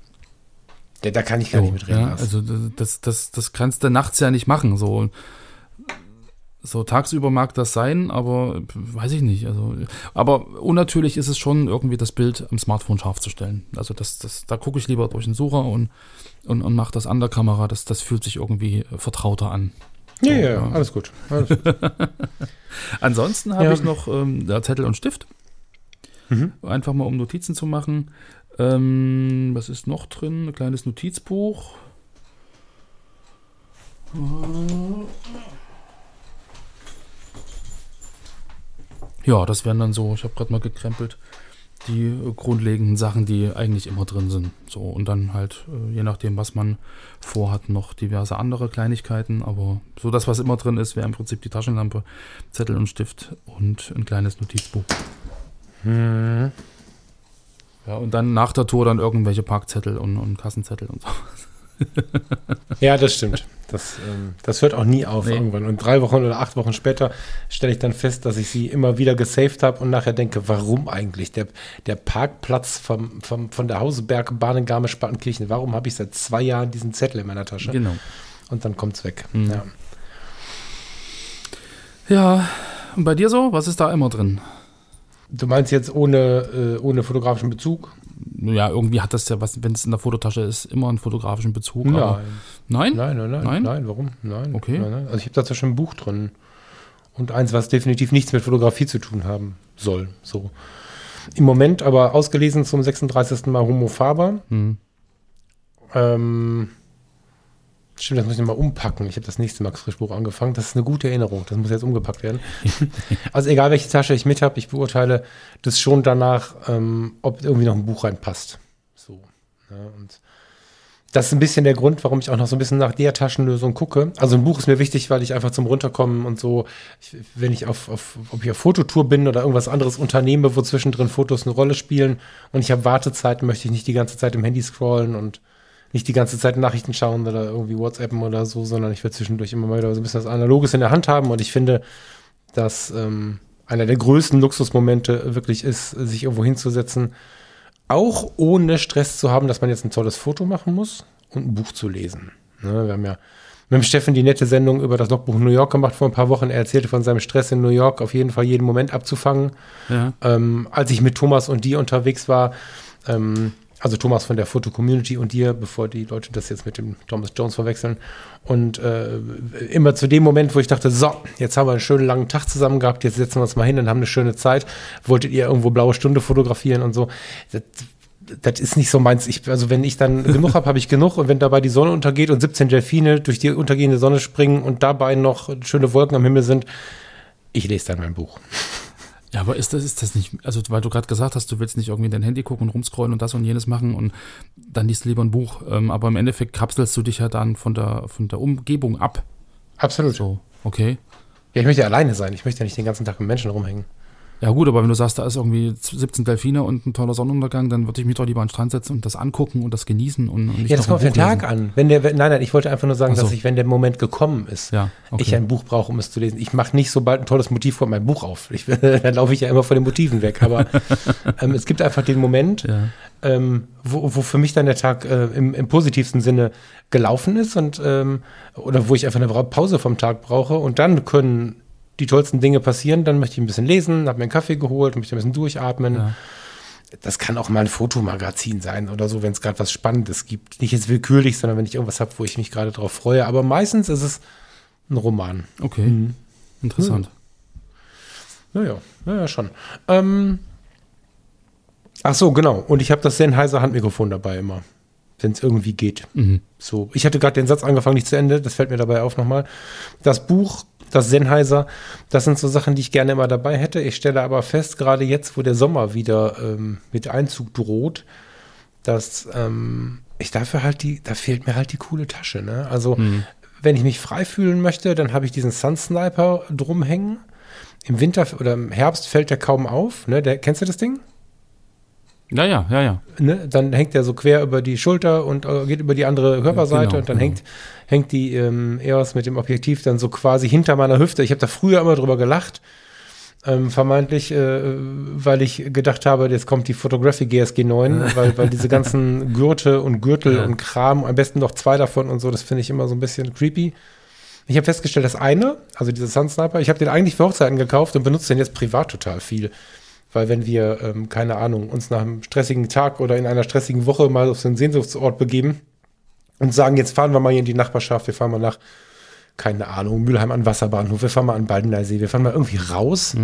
Ja, da kann ich gar So, nicht mitreden. ja, also das, das, das kannst du nachts ja nicht machen. So, so tagsüber mag das sein, aber weiß ich nicht. Also, aber unnatürlich ist es schon, irgendwie das Bild am Smartphone scharf zu stellen. Also das, das, da gucke ich lieber durch den Sucher und, und, und mache das an der Kamera. Das, das fühlt sich irgendwie vertrauter an. ja, so, ja, ja. alles gut. Alles gut. Ansonsten habe Ja. ich noch ähm, ja, Zettel und Stift. Mhm. Einfach mal, um Notizen zu machen. Ähm, was ist noch drin? Ein kleines Notizbuch. Ja, das wären dann so, ich habe gerade mal gekrempelt, die grundlegenden Sachen, die eigentlich immer drin sind. So, und dann halt, äh, je nachdem, was man vorhat, noch diverse andere Kleinigkeiten. Aber so das, was immer drin ist, wäre im Prinzip die Taschenlampe, Zettel und Stift und ein kleines Notizbuch. Hm. Ja, und dann nach der Tour dann irgendwelche Parkzettel und, und Kassenzettel und so. Ja, das stimmt. Das, ähm, das hört auch nie auf Nee. irgendwann. Und drei Wochen oder acht Wochen später stelle ich dann fest, dass ich sie immer wieder gesaved habe und nachher denke, warum eigentlich? Der, der Parkplatz vom, vom, von der Hausebergbahn in Garmisch-Partenkirchen, warum habe ich seit zwei Jahren diesen Zettel in meiner Tasche? Genau. Und dann kommt's weg. Mhm. Ja. Ja, und bei dir so? Was ist da immer drin? Du meinst jetzt ohne, äh, ohne fotografischen Bezug? Ja, irgendwie hat das ja was, wenn es in der Fototasche ist, immer einen fotografischen Bezug. aber- Nein. Nein? Nein, nein, nein, Nein? nein, warum? Nein. Okay. Nein, nein. Also ich habe dazwischen ein Buch drin. Und eins, was definitiv nichts mit Fotografie zu tun haben soll. So. Im Moment aber ausgelesen zum 36. Mal Homo Faber. Hm. Ähm, stimmt, das muss ich mal umpacken. Ich habe das nächste Max Frisch Buch angefangen. Das ist eine gute Erinnerung. Das muss jetzt umgepackt werden. also egal, welche Tasche ich mit habe, ich beurteile das schon danach, ähm, ob irgendwie noch ein Buch reinpasst. So. Ja, und das ist ein bisschen der Grund, warum ich auch noch so ein bisschen nach der Taschenlösung gucke. Also ein Buch ist mir wichtig, weil ich einfach zum Runterkommen und so, ich, wenn ich auf, auf, ob ich auf Fototour bin oder irgendwas anderes unternehme, wo zwischendrin Fotos eine Rolle spielen und ich habe Wartezeiten, möchte ich nicht die ganze Zeit im Handy scrollen und nicht die ganze Zeit Nachrichten schauen oder irgendwie WhatsAppen oder so, sondern ich will zwischendurch immer mal wieder so ein bisschen was Analoges in der Hand haben und ich finde, dass ähm, einer der größten Luxusmomente wirklich ist, sich irgendwo hinzusetzen, auch ohne Stress zu haben, dass man jetzt ein tolles Foto machen muss und ein Buch zu lesen. Ne, wir haben ja mit dem Steffen die nette Sendung über das Logbuch New York gemacht vor ein paar Wochen. Er erzählte von seinem Stress in New York, auf jeden Fall jeden Moment abzufangen. Ja. Ähm, als ich mit Thomas und dir unterwegs war, ähm, also Thomas von der Foto-Community und dir, bevor die Leute das jetzt mit dem Thomas Jones verwechseln. Und äh, immer zu dem Moment, wo ich dachte, so, jetzt haben wir einen schönen langen Tag zusammen gehabt, jetzt setzen wir uns mal hin und haben eine schöne Zeit. Wolltet ihr irgendwo blaue Stunde fotografieren und so? Das, das ist nicht so meins. Ich, also wenn ich dann genug habe, habe ich genug. Und wenn dabei die Sonne untergeht und 17 Delfine durch die untergehende Sonne springen und dabei noch schöne Wolken am Himmel sind, ich lese dann mein Buch. Ja, aber ist das, ist das nicht, also weil du gerade gesagt hast, du willst nicht irgendwie in dein Handy gucken und rumscrollen und das und jenes machen und dann liest du lieber ein Buch. Ähm, aber im Endeffekt kapselst du dich ja dann von der, von der Umgebung ab. Absolut. So, okay. Ja, ich möchte ja alleine sein. Ich möchte ja nicht den ganzen Tag mit Menschen rumhängen. Ja gut, aber wenn du sagst, da ist irgendwie 17 Delfine und ein toller Sonnenuntergang, dann würde ich mich doch lieber an den Strand setzen und das angucken und das genießen und, und nicht Ja, das kommt auf den Tag an. Wenn der, nein, nein, ich wollte einfach nur sagen, so. dass ich, wenn der Moment gekommen ist, Ja, okay. ich ein Buch brauche, um es zu lesen. Ich mache nicht, sobald ein tolles Motiv kommt, mein Buch auf. Ich, dann laufe ich ja immer von den Motiven weg. Aber ähm, es gibt einfach den Moment, Ja. ähm, wo, wo für mich dann der Tag äh, im, im positivsten Sinne gelaufen ist und ähm, oder wo ich einfach eine Pause vom Tag brauche und dann können die tollsten Dinge passieren. Dann möchte ich ein bisschen lesen, habe mir einen Kaffee geholt, möchte ein bisschen durchatmen. Ja. Das kann auch mal ein Fotomagazin sein oder so, wenn es gerade was Spannendes gibt. Nicht jetzt willkürlich, sondern wenn ich irgendwas habe, wo ich mich gerade drauf freue. Aber meistens ist es ein Roman. Okay. Mhm. Interessant. Naja, naja, schon. Ähm, ach so, genau. Und ich habe das Sennheiser Handmikrofon dabei immer, wenn es irgendwie geht. Mhm. So, ich hatte gerade den Satz angefangen, nicht zu Ende. Das fällt mir dabei auf nochmal. Das Buch das Sennheiser. Das sind so Sachen, die ich gerne immer dabei hätte. Ich stelle aber fest, gerade jetzt, wo der Sommer wieder ähm, mit Einzug droht, dass ähm, ich dafür halt die, da fehlt mir halt die coole Tasche. Ne? Also, wenn ich mich frei fühlen möchte, dann habe ich diesen Sun Sniper drumhängen. Im Winter oder im Herbst fällt der kaum auf. Ne? Der, kennst du das Ding? Ja, ja, ja, ja. ne, dann hängt der so quer über die Schulter und äh, geht über die andere Körperseite genau, und dann genau. hängt, hängt die ähm, EOS mit dem Objektiv dann so quasi hinter meiner Hüfte. Ich habe da früher immer drüber gelacht, ähm, vermeintlich, äh, weil ich gedacht habe, jetzt kommt die Photography GSG 9, weil, weil diese ganzen Gürte und Gürtel Ja. und Kram, am besten noch zwei davon und so, das finde ich immer so ein bisschen creepy. Ich habe festgestellt, das eine, also dieser Sun Sniper, ich habe den eigentlich für Hochzeiten gekauft und benutze den jetzt privat total viel. Weil wenn wir, ähm, keine Ahnung, uns nach einem stressigen Tag oder in einer stressigen Woche mal auf so einen Sehnsuchtsort begeben und sagen, jetzt fahren wir mal hier in die Nachbarschaft, wir fahren mal nach, keine Ahnung, Mülheim an Wasserbahnhof, wir fahren mal an Baldeneysee, wir fahren mal irgendwie raus.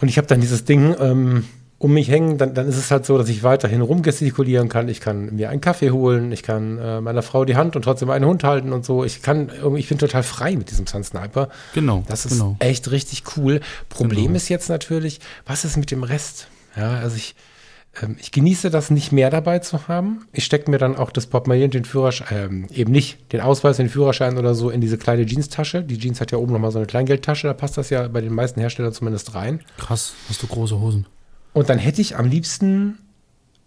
Und ich habe dann dieses Ding ähm, um mich hängen, dann, dann ist es halt so, dass ich weiterhin rumgestikulieren kann. Ich kann mir einen Kaffee holen, ich kann äh, meiner Frau die Hand und trotzdem einen Hund halten und so. Ich kann ich bin total frei mit diesem Sun Sniper. Genau. Das ist genau. echt richtig cool. Problem Genau. ist jetzt natürlich, was ist mit dem Rest? Ja, also ich, ähm, ich genieße das nicht mehr dabei zu haben. Ich stecke mir dann auch das Portemonnaie und den Führerschein, ähm, eben nicht den Ausweis, den Führerschein oder so in diese kleine Jeanstasche. Die Jeans hat ja oben nochmal so eine Kleingeldtasche, da passt das ja bei den meisten Herstellern zumindest rein. Krass, hast du große Hosen. Und dann hätte ich am liebsten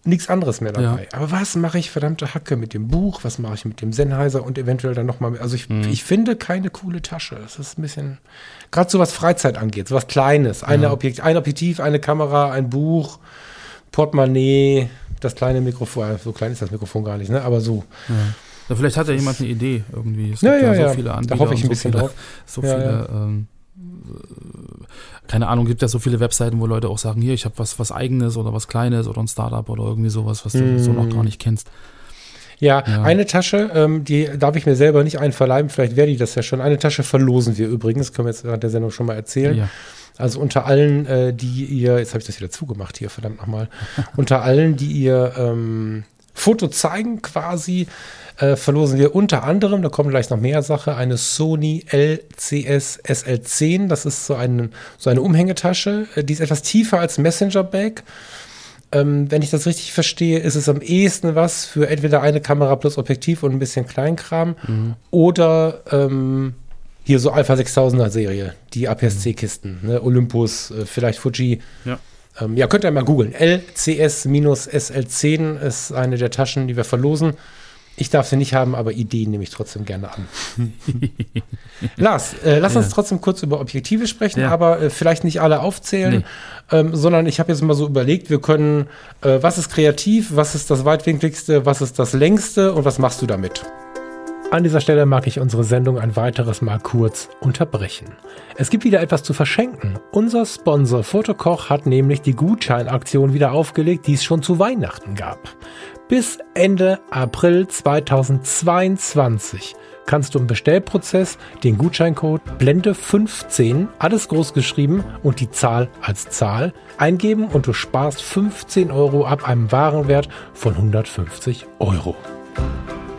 nichts anderes mehr dabei. Ja. Aber was mache ich verdammte Hacke mit dem Buch? Was mache ich mit dem Sennheiser und eventuell dann nochmal also ich, Mhm. ich finde keine coole Tasche. Das ist ein bisschen, gerade so was Freizeit angeht, so was Kleines. Eine Objekt, ein Objektiv, eine Kamera, ein Buch, Portemonnaie, das kleine Mikrofon, so klein ist das Mikrofon gar nicht, ne? aber so. Ja, vielleicht hat ja jemand eine Idee irgendwie. Es Ja, gibt ja, so ja. viele Da Anbieter. hoffe ich ein bisschen so viele, drauf. So Ja, viele, Ähm, äh, keine Ahnung, gibt ja so viele Webseiten, wo Leute auch sagen, hier, ich habe was, was eigenes oder was Kleines oder ein Startup oder irgendwie sowas, was du so noch gar nicht kennst. Ja, Ja. eine Tasche, ähm, die darf ich mir selber nicht einverleiben, vielleicht wäre die das ja schon. Eine Tasche verlosen wir übrigens, können wir jetzt während der Sendung schon mal erzählen. Ja. Also unter allen, äh, die ihr, jetzt habe ich das wieder zugemacht hier, verdammt nochmal, unter allen, die ihr ähm, Foto zeigen quasi, äh, verlosen wir unter anderem, da kommen gleich noch mehr Sache, eine Sony LCS SL10. Das ist so, ein, so eine Umhängetasche, äh, die ist etwas tiefer als Messenger Bag. Ähm, wenn ich das richtig verstehe, ist es am ehesten was für entweder eine Kamera plus Objektiv und ein bisschen Kleinkram oder ähm, hier so Alpha 6000er Serie, die APS-C-Kisten, ne? Olympus, äh, vielleicht Fuji. Ja. Ähm, ja, könnt ihr mal googeln. LCS-SL10 ist eine der Taschen, die wir verlosen. Ich darf sie nicht haben, aber Ideen nehme ich trotzdem gerne an. Lars, äh, lass uns trotzdem kurz über Objektive sprechen, Ja. aber äh, vielleicht nicht alle aufzählen, Nee. ähm, sondern ich habe jetzt mal so überlegt, wir können, äh, was ist kreativ, was ist das weitwinkligste, was ist das längste und was machst du damit? An dieser Stelle mag ich unsere Sendung ein weiteres Mal kurz unterbrechen. Es gibt wieder etwas zu verschenken. Unser Sponsor Fotokoch hat nämlich die Gutscheinaktion wieder aufgelegt, die es schon zu Weihnachten gab. Bis Ende April 2022 kannst du im Bestellprozess den Gutscheincode Blende15, alles groß geschrieben und die Zahl als Zahl eingeben und du sparst 15 Euro ab einem Warenwert von 150 Euro.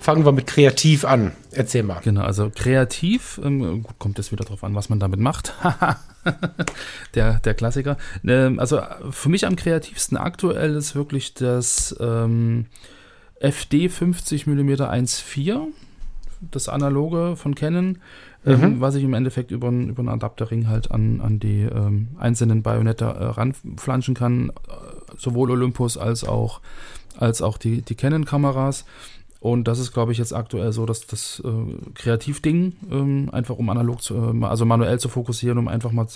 Fangen wir mit kreativ an. Erzähl mal. Genau, also kreativ, ähm, gut, kommt es wieder drauf an, was man damit macht. der, der Klassiker. Ähm, also für mich am kreativsten aktuell ist wirklich das ähm, FD 50 mm 1.4, das analoge von Canon, ähm, was ich im Endeffekt über, einen- über einen Adapterring halt an, an die ähm, einzelnen Bajonette äh, ranflanschen kann, äh, sowohl Olympus als auch, als auch die, die Canon-Kameras. Und das ist, glaube ich, jetzt aktuell so, dass das äh, Kreativding, ähm, einfach um analog zu, äh, also manuell zu fokussieren, um einfach mal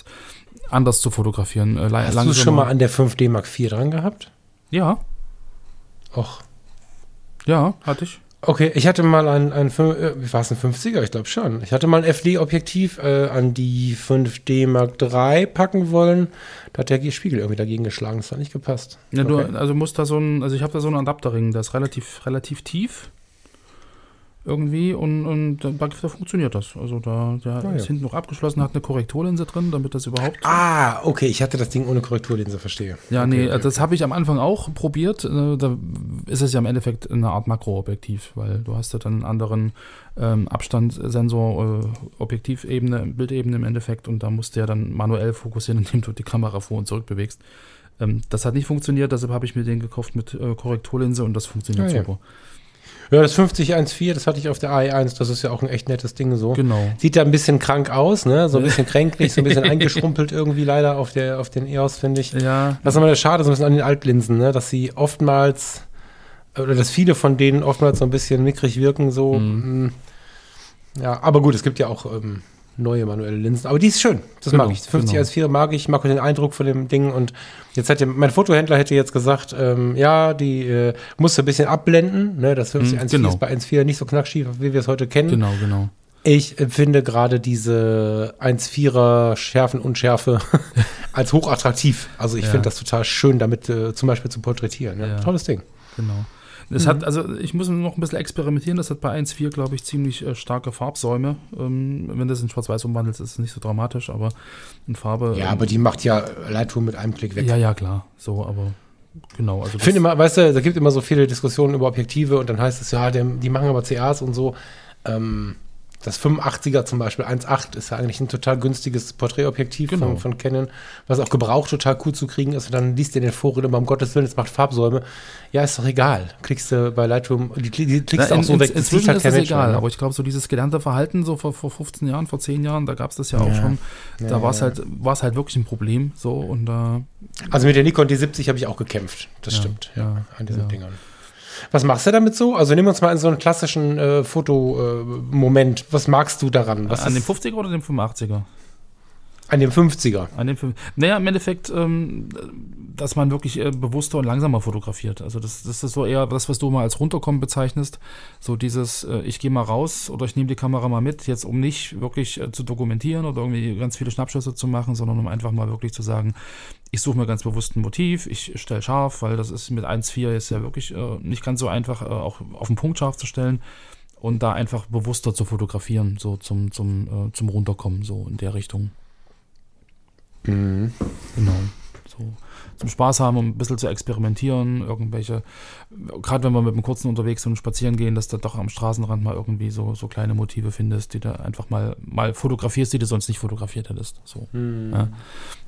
anders zu fotografieren. Äh, Hast du schon mal an der 5D Mark IV dran gehabt? Ja, Och, ja, hatte ich. Okay, ich hatte mal ein, ein fün- äh, wie war es, ein 50er? Ich glaube schon. Ich hatte mal ein FD-Objektiv äh, an die 5D Mark III packen wollen. Da hat der Spiegel irgendwie dagegen geschlagen. Das hat nicht gepasst. Ja, Okay. du, also musst da so ein, also ich habe da so einen Adapterring, der ist relativ, relativ tief irgendwie und, und da, da funktioniert das. Also da, der Ah, ist ja. hinten noch abgeschlossen, hat eine Korrekturlinse drin, damit das überhaupt. Ah, okay, ich hatte das Ding ohne Korrekturlinse, verstehe. Ja, okay, nee, okay. das habe ich am Anfang auch probiert. Äh, Da ist es ja im Endeffekt eine Art Makroobjektiv, weil du hast ja dann einen anderen ähm, Abstandssensor, äh, Objektivebene, Bildebene im Endeffekt und da musst du ja dann manuell fokussieren, indem du die Kamera vor und zurück bewegst. Ähm, das hat nicht funktioniert, deshalb habe ich mir den gekauft mit äh, Korrekturlinse und das funktioniert Ah, ja. super. Ja, das 5014, das hatte ich auf der AI1, das ist ja auch ein echt nettes Ding so. Genau. Sieht da ein bisschen krank aus, ne? So ein bisschen kränklich, so ein bisschen eingeschrumpelt irgendwie leider auf, der, auf den EOS, finde ich. Ja, Das ist immer das Schade so ein bisschen an den Altlinsen, ne? Dass sie oftmals, oder dass viele von denen oftmals so ein bisschen mickrig wirken, so. Mhm. mm. Ja, aber gut, es gibt ja auch ähm, neue manuelle Linsen. Aber die ist schön. Das Genau, mag ich. 50 genau. als 4 mag ich. Ich mag den Eindruck von dem Ding. Und jetzt hätte mein Fotohändler hätte jetzt gesagt, ähm, ja, die äh, musst du ein bisschen abblenden. Ne? Das 50 Mhm, 1.4 genau. ist bei 1.4 nicht so knackschief, wie wir es heute kennen. genau, genau. Ich empfinde gerade diese 1,4er Schärfen Unschärfe als hochattraktiv. Also ich Ja. finde das total schön, damit äh, zum Beispiel zu porträtieren. Ja. Ja. Tolles Ding. Genau. Es hat, also ich muss noch ein bisschen experimentieren. Das hat bei 1.4, glaube ich, ziemlich äh, starke Farbsäume. Ähm, wenn das in Schwarz-Weiß umwandelt, ist es nicht so dramatisch, aber in Farbe. Ja, ähm, aber die macht ja Lightroom mit einem Klick weg. ja, ja, klar. So, aber genau. Also Ich finde immer, weißt du, da gibt immer so viele Diskussionen über Objektive und dann heißt es, ja, dem, die machen aber CAs und so. Ähm, das 85er zum Beispiel, 1.8 ist ja eigentlich ein total günstiges Porträtobjektiv Genau. von, von Canon, was auch gebraucht total cool zu kriegen ist. Und dann liest in den immer, um Gottes Willen, es macht Farbsäume. Ja, ist doch egal. Klickst du bei Lightroom, die, die klickst du Na, auch so in- weg. in- das Inzwischen halt ist es egal, mehr, ne? aber ich glaube, so dieses gelernte Verhalten, so vor, vor 15 Jahren, vor 10 Jahren, da gab es das ja auch Ja. schon. Da Ja, war es ja. halt, war es halt wirklich ein Problem. So und da. Also mit der Nikon D70 habe ich auch gekämpft. Das stimmt, ja, an diesen. Dingern. Was machst du damit so? Also nimm uns mal in so einen klassischen äh, Fotomoment. Was magst du daran? Was an dem ist- 50er oder dem 85er? An dem 50er. An dem Film. Naja, im Endeffekt, ähm, dass man wirklich äh, bewusster und langsamer fotografiert. Also das, das ist so eher das, was du mal als runterkommen bezeichnest. So dieses, äh, ich gehe mal raus oder ich nehme die Kamera mal mit, jetzt um nicht wirklich äh, zu dokumentieren oder irgendwie ganz viele Schnappschüsse zu machen, sondern um einfach mal wirklich zu sagen, ich suche mir ganz bewusst ein Motiv, ich stelle scharf, weil das ist mit 1.4 ist ja wirklich äh, nicht ganz so einfach, äh, auch auf den Punkt scharf zu stellen und da einfach bewusster zu fotografieren, so zum, zum, äh, zum Runterkommen, so in der Richtung. Mhm. Genau. So zum Spaß haben, um ein bisschen zu experimentieren, irgendwelche, gerade wenn wir mit dem Kurzen unterwegs sind und spazieren gehen, dass du doch am Straßenrand mal irgendwie so, so kleine Motive findest, die du einfach mal, mal fotografierst, die du sonst nicht fotografiert hättest. So. Mhm. Ja.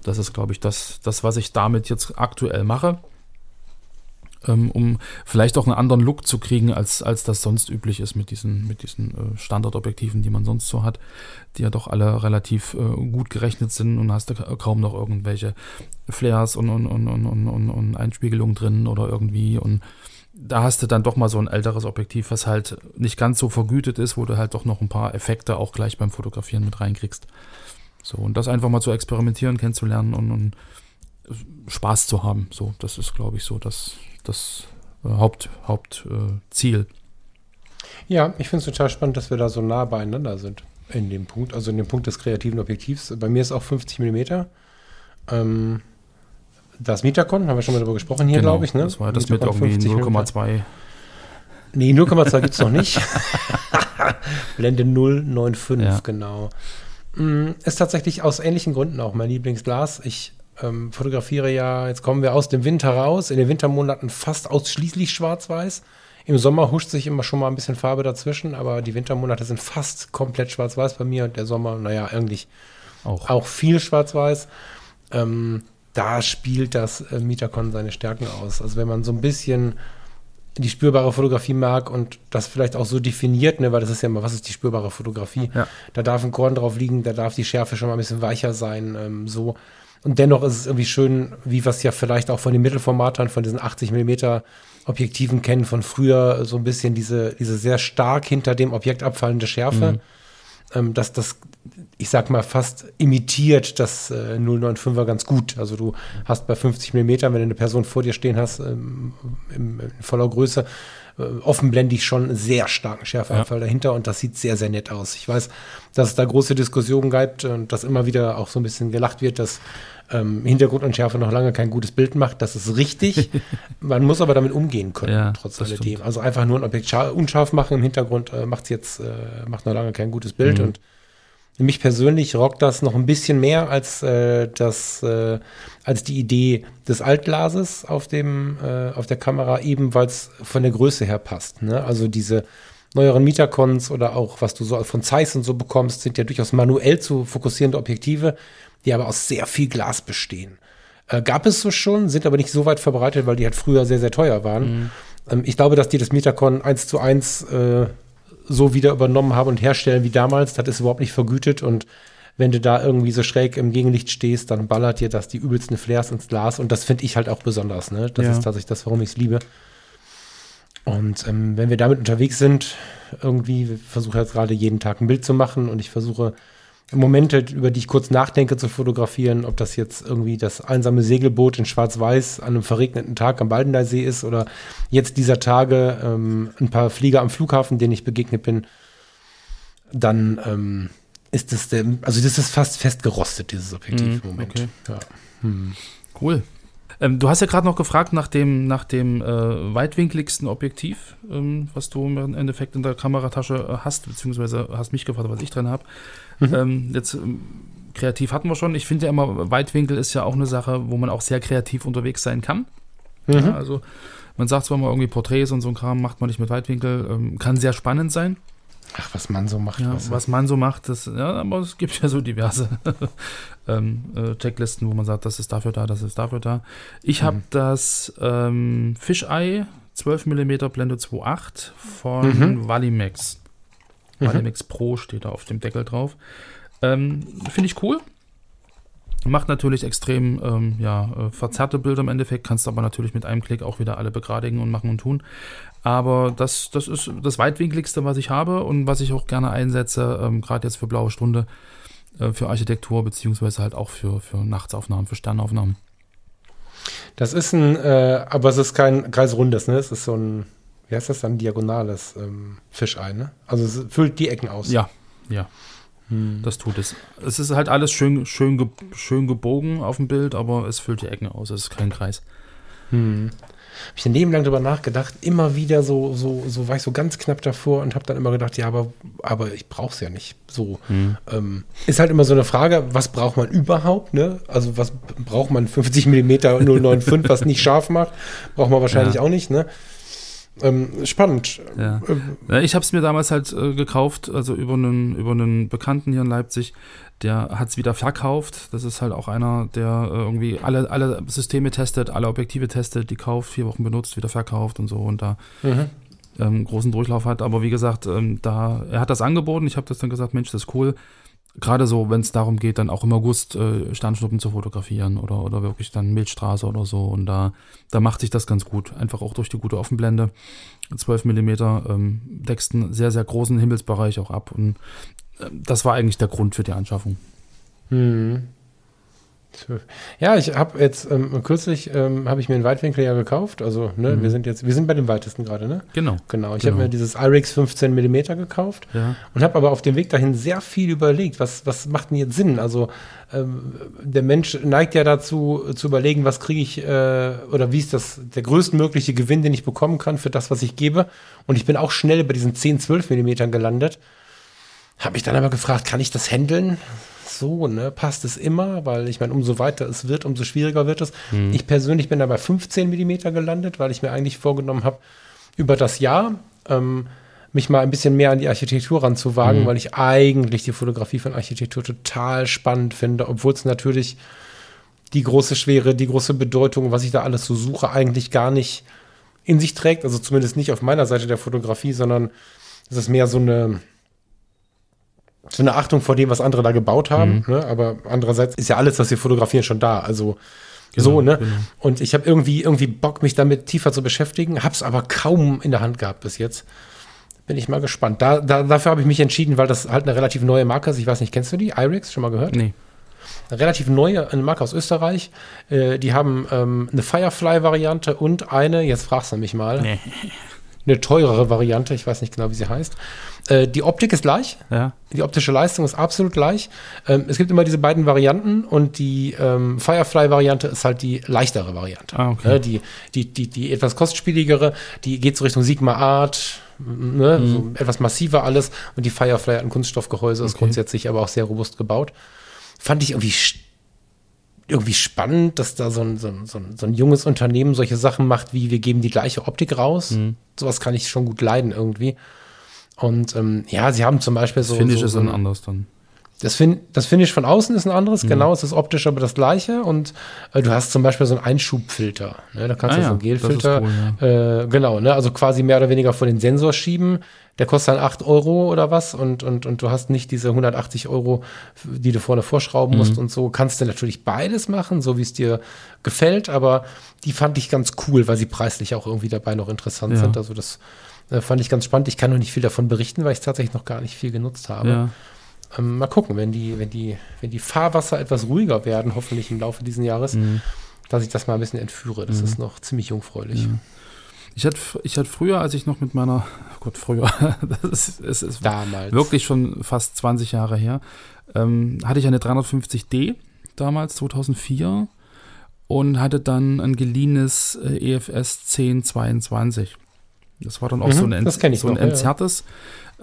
Das ist, glaube ich, das, das, was ich damit jetzt aktuell mache, ähm, um vielleicht auch einen anderen Look zu kriegen, als, als das sonst üblich ist mit diesen, mit diesen äh, Standardobjektiven, die man sonst so hat, die ja doch alle relativ äh, gut gerechnet sind und hast du ka- kaum noch irgendwelche Flares und, und, und, und, und, und, und Einspiegelungen drin oder irgendwie und da hast du dann doch mal so ein älteres Objektiv, was halt nicht ganz so vergütet ist, wo du halt doch noch ein paar Effekte auch gleich beim Fotografieren mit reinkriegst. So, und das einfach mal zu experimentieren, kennenzulernen und, und Spaß zu haben. So, das ist, glaube ich, so das, das äh, Haupt, Hauptziel. Äh. Ja, ich finde es total spannend, dass wir da so nah beieinander sind in dem Punkt, also in dem Punkt des kreativen Objektivs. Bei mir ist auch 50 mm. Ähm, das Metacon, haben wir schon mal darüber gesprochen hier, glaube ich. Ne? Genau, Das war das mit Metacon irgendwie 50 mm. 0,2. Nee, 0,2 gibt es noch nicht. Blende 095, Ja. genau. Mm, Ist tatsächlich aus ähnlichen Gründen auch mein Lieblingsglas. Ich ähm, fotografiere ja, jetzt kommen wir aus dem Winter raus, in den Wintermonaten fast ausschließlich schwarz-weiß. Im Sommer huscht sich immer schon mal ein bisschen Farbe dazwischen, aber die Wintermonate sind fast komplett schwarz-weiß bei mir und der Sommer, naja, eigentlich Auch. auch viel schwarz-weiß. Ähm, da spielt das äh, Metacon seine Stärken aus. Also wenn man so ein bisschen die spürbare Fotografie mag und das vielleicht auch so definiert, ne, weil das ist ja immer, was ist die spürbare Fotografie? Ja. Da darf ein Korn drauf liegen, da darf die Schärfe schon mal ein bisschen weicher sein, ähm, so. Und dennoch ist es irgendwie schön, wie wir es ja vielleicht auch von den Mittelformatern, von diesen 80 mm Objektiven kennen, von früher so ein bisschen diese, diese sehr stark hinter dem Objekt abfallende Schärfe. Mhm. Ähm, dass das ich sag mal, fast imitiert das äh, 095er ganz gut. Also du hast bei 50 mm, wenn du eine Person vor dir stehen hast, ähm, in, voller Größe, offenblendig schon sehr starken Schärfeanfall ja. dahinter und das sieht sehr, sehr nett aus. Ich weiß, dass es da große Diskussionen gibt und dass immer wieder auch so ein bisschen gelacht wird, dass ähm, Hintergrundunschärfe noch lange kein gutes Bild macht. Das ist richtig. Man muss aber damit umgehen können, ja, trotz alledem. Also einfach nur ein Objekt unscharf machen im Hintergrund äh, macht jetzt, äh, macht noch lange kein gutes Bild. Mhm. Und mich persönlich rockt das noch ein bisschen mehr als äh, das, äh, als die Idee des Altglases auf dem, äh, auf der Kamera, eben weil es von der Größe her passt. Ne? Also diese neueren Metacons oder auch was du so von Zeiss und so bekommst, sind ja durchaus manuell zu fokussierende Objektive die aber aus sehr viel Glas bestehen. Äh, gab es so schon, sind aber nicht so weit verbreitet, weil die halt früher sehr, sehr teuer waren. Mhm. Ähm, ich glaube, dass die das Metacon 1 zu 1 äh, so wieder übernommen haben und herstellen wie damals. Das ist überhaupt nicht vergütet und wenn du da irgendwie so schräg im Gegenlicht stehst, dann ballert dir das die übelsten Flares ins Glas und das finde ich halt auch besonders. Ne? Das ja. ist tatsächlich das, warum ich es liebe. Und ähm, wenn wir damit unterwegs sind, irgendwie versuche jetzt gerade jeden Tag ein Bild zu machen und ich versuche Momente, über die ich kurz nachdenke, zu fotografieren, ob das jetzt irgendwie das einsame Segelboot in Schwarz-Weiß an einem verregneten Tag am Baldeneysee ist oder jetzt dieser Tage ähm, ein paar Flieger am Flughafen, denen ich begegnet bin, dann ähm, ist das der, also das ist fast festgerostet, dieses Objektiv mm, im Moment. Okay. Ja. Hm. Cool. Ähm, du hast ja gerade noch gefragt nach dem, nach dem äh, weitwinkligsten Objektiv, ähm, was du im Endeffekt in der Kameratasche äh, hast, beziehungsweise hast mich gefragt, was ich drin habe. Mhm. Ähm, jetzt ähm, kreativ hatten wir schon. Ich finde ja immer, Weitwinkel ist ja auch eine Sache, wo man auch sehr kreativ unterwegs sein kann. Mhm. Ja, also man sagt zwar mal irgendwie Porträts und so ein Kram macht man nicht mit Weitwinkel, ähm, kann sehr spannend sein. Ach, was man so macht. Ja, was, was man so macht, das, ja, aber es gibt ja so diverse ähm, äh, Checklisten, wo man sagt, das ist dafür da, das ist dafür da. Ich mhm. habe das ähm, Fisheye 12 mm Blende 2.8 von mhm. Valimax. Mhm. Valimax Pro steht da auf dem Deckel drauf. Ähm, Finde ich cool. Macht natürlich extrem ähm, ja, äh, verzerrte Bilder im Endeffekt, kannst aber natürlich mit einem Klick auch wieder alle begradigen und machen und tun. Aber das, das ist das weitwinkligste, was ich habe und was ich auch gerne einsetze, ähm, gerade jetzt für blaue Stunde, äh, für Architektur, beziehungsweise halt auch für, für Nachtsaufnahmen, für Sternaufnahmen. Das ist ein, äh, aber es ist kein kreisrundes, ne? Es ist so ein, wie heißt das dann, diagonales ähm, Fischei, ne? Also es füllt die Ecken aus. Ja, ja. Hm. Das tut es. Es ist halt alles schön, schön, ge schön gebogen auf dem Bild, aber es füllt die Ecken aus. Es ist kein Kreis. Hm. Habe ich ein Leben lang drüber nachgedacht, immer wieder so, so, so war ich so ganz knapp davor und habe dann immer gedacht, ja, aber, aber ich brauche es ja nicht. So hm. ähm, ist halt immer so eine Frage, was braucht man überhaupt? Ne? Also was braucht man 50 mm 095, was nicht scharf macht, braucht man wahrscheinlich ja. auch nicht. Ne? Ähm, spannend. Ja. Ähm, ich habe es mir damals halt äh, gekauft, also über einen, über einen Bekannten hier in Leipzig, der hat es wieder verkauft. Das ist halt auch einer, der äh, irgendwie alle, alle Systeme testet, alle Objektive testet, die kauft, vier Wochen benutzt, wieder verkauft und so und da mhm. ähm, großen Durchlauf hat. Aber wie gesagt, ähm, da, er hat das angeboten. Ich habe das dann gesagt, Mensch, das ist cool. Gerade so, wenn es darum geht, dann auch im August äh, Sternschnuppen zu fotografieren oder, oder wirklich dann Milchstraße oder so. Und da, da macht sich das ganz gut. Einfach auch durch die gute Offenblende. 12 mm ähm, deckst einen sehr, sehr großen Himmelsbereich auch ab. Und das war eigentlich der Grund für die Anschaffung. Hm. Ja, ich habe jetzt ähm, kürzlich ähm, habe ich mir einen Weitwinkel ja gekauft. Also ne, mhm. wir sind jetzt, wir sind bei dem weitesten gerade, ne? Genau. Genau. Ich genau. habe mir dieses IRIX 15 mm gekauft ja. und habe aber auf dem Weg dahin sehr viel überlegt, was was macht denn jetzt Sinn? Also ähm, der Mensch neigt ja dazu zu überlegen, was kriege ich äh, oder wie ist das der größtmögliche Gewinn, den ich bekommen kann für das, was ich gebe. Und ich bin auch schnell bei diesen 10, 12 mm gelandet habe mich dann aber gefragt, kann ich das handeln? So, ne, passt es immer, weil ich meine, umso weiter es wird, umso schwieriger wird es. Mhm. Ich persönlich bin da bei 15 Millimeter gelandet, weil ich mir eigentlich vorgenommen habe, über das Jahr ähm, mich mal ein bisschen mehr an die Architektur ranzuwagen, mhm. weil ich eigentlich die Fotografie von Architektur total spannend finde, obwohl es natürlich die große Schwere, die große Bedeutung, was ich da alles so suche, eigentlich gar nicht in sich trägt. Also zumindest nicht auf meiner Seite der Fotografie, sondern es ist mehr so eine so eine Achtung vor dem, was andere da gebaut haben. Mhm. Ne? Aber andererseits ist ja alles, was wir fotografieren, schon da. Also genau, so, ne? Genau. Und ich habe irgendwie, irgendwie Bock, mich damit tiefer zu beschäftigen, hab's aber kaum in der Hand gehabt bis jetzt. bin ich mal gespannt. Da, da, dafür habe ich mich entschieden, weil das halt eine relativ neue Marke ist. Ich weiß nicht, kennst du die? IRIX, schon mal gehört? Nee. Eine relativ neue eine Marke aus Österreich. Äh, die haben ähm, eine Firefly-Variante und eine, jetzt fragst du mich mal, Nee. Eine teurere Variante. Ich weiß nicht genau, wie sie heißt. Äh, die Optik ist gleich. Ja. Die optische Leistung ist absolut gleich. Ähm, es gibt immer diese beiden Varianten und die ähm, Firefly-Variante ist halt die leichtere Variante. Ah, okay. Ne, die, die, die, die etwas kostspieligere, die geht so Richtung Sigma Art, ne, Mhm. so etwas massiver alles. Und die Firefly hat ein Kunststoffgehäuse, ist Okay. grundsätzlich aber auch sehr robust gebaut. Fand ich irgendwie irgendwie spannend, dass da so ein, so, ein, so, ein, so ein junges Unternehmen solche Sachen macht, wie wir geben die gleiche Optik raus. Mhm. Sowas kann ich schon gut leiden irgendwie. Und ähm, ja, sie haben zum Beispiel Das so. finde ich so, ist dann anders dann. Das, fin das Finish von außen ist ein anderes, Mhm. genau, es ist optisch aber das gleiche und äh, du hast zum Beispiel so einen Einschubfilter. Ne? Da kannst Ah du so ja, einen Gelfilter, das ist äh, genau, ne? also quasi mehr oder weniger vor den Sensor schieben. Der kostet dann 8 Euro oder was und, und, und du hast nicht diese 180 Euro, die du vorne vorschrauben Mhm. musst und so. Kannst du natürlich beides machen, so wie es dir gefällt, aber die fand ich ganz cool, weil sie preislich auch irgendwie dabei noch interessant Ja. sind. Also das äh, fand ich ganz spannend. Ich kann noch nicht viel davon berichten, weil ich tatsächlich noch gar nicht viel genutzt habe. Ja. Ähm, mal gucken, wenn die, wenn die, wenn die Fahrwasser etwas ruhiger werden, hoffentlich im Laufe dieses Jahres, Mhm. dass ich das mal ein bisschen entführe. Das ist noch ziemlich jungfräulich. Ich hatte, ich hatte früher, als ich noch mit meiner, oh Gott, früher, das ist, es ist Damals. wirklich schon fast 20 Jahre her, ähm, hatte ich eine 350D damals, 2004 und hatte dann ein geliehenes äh, EFS 1022. Das war dann auch Mhm, so ein, so ein noch, ja, ja.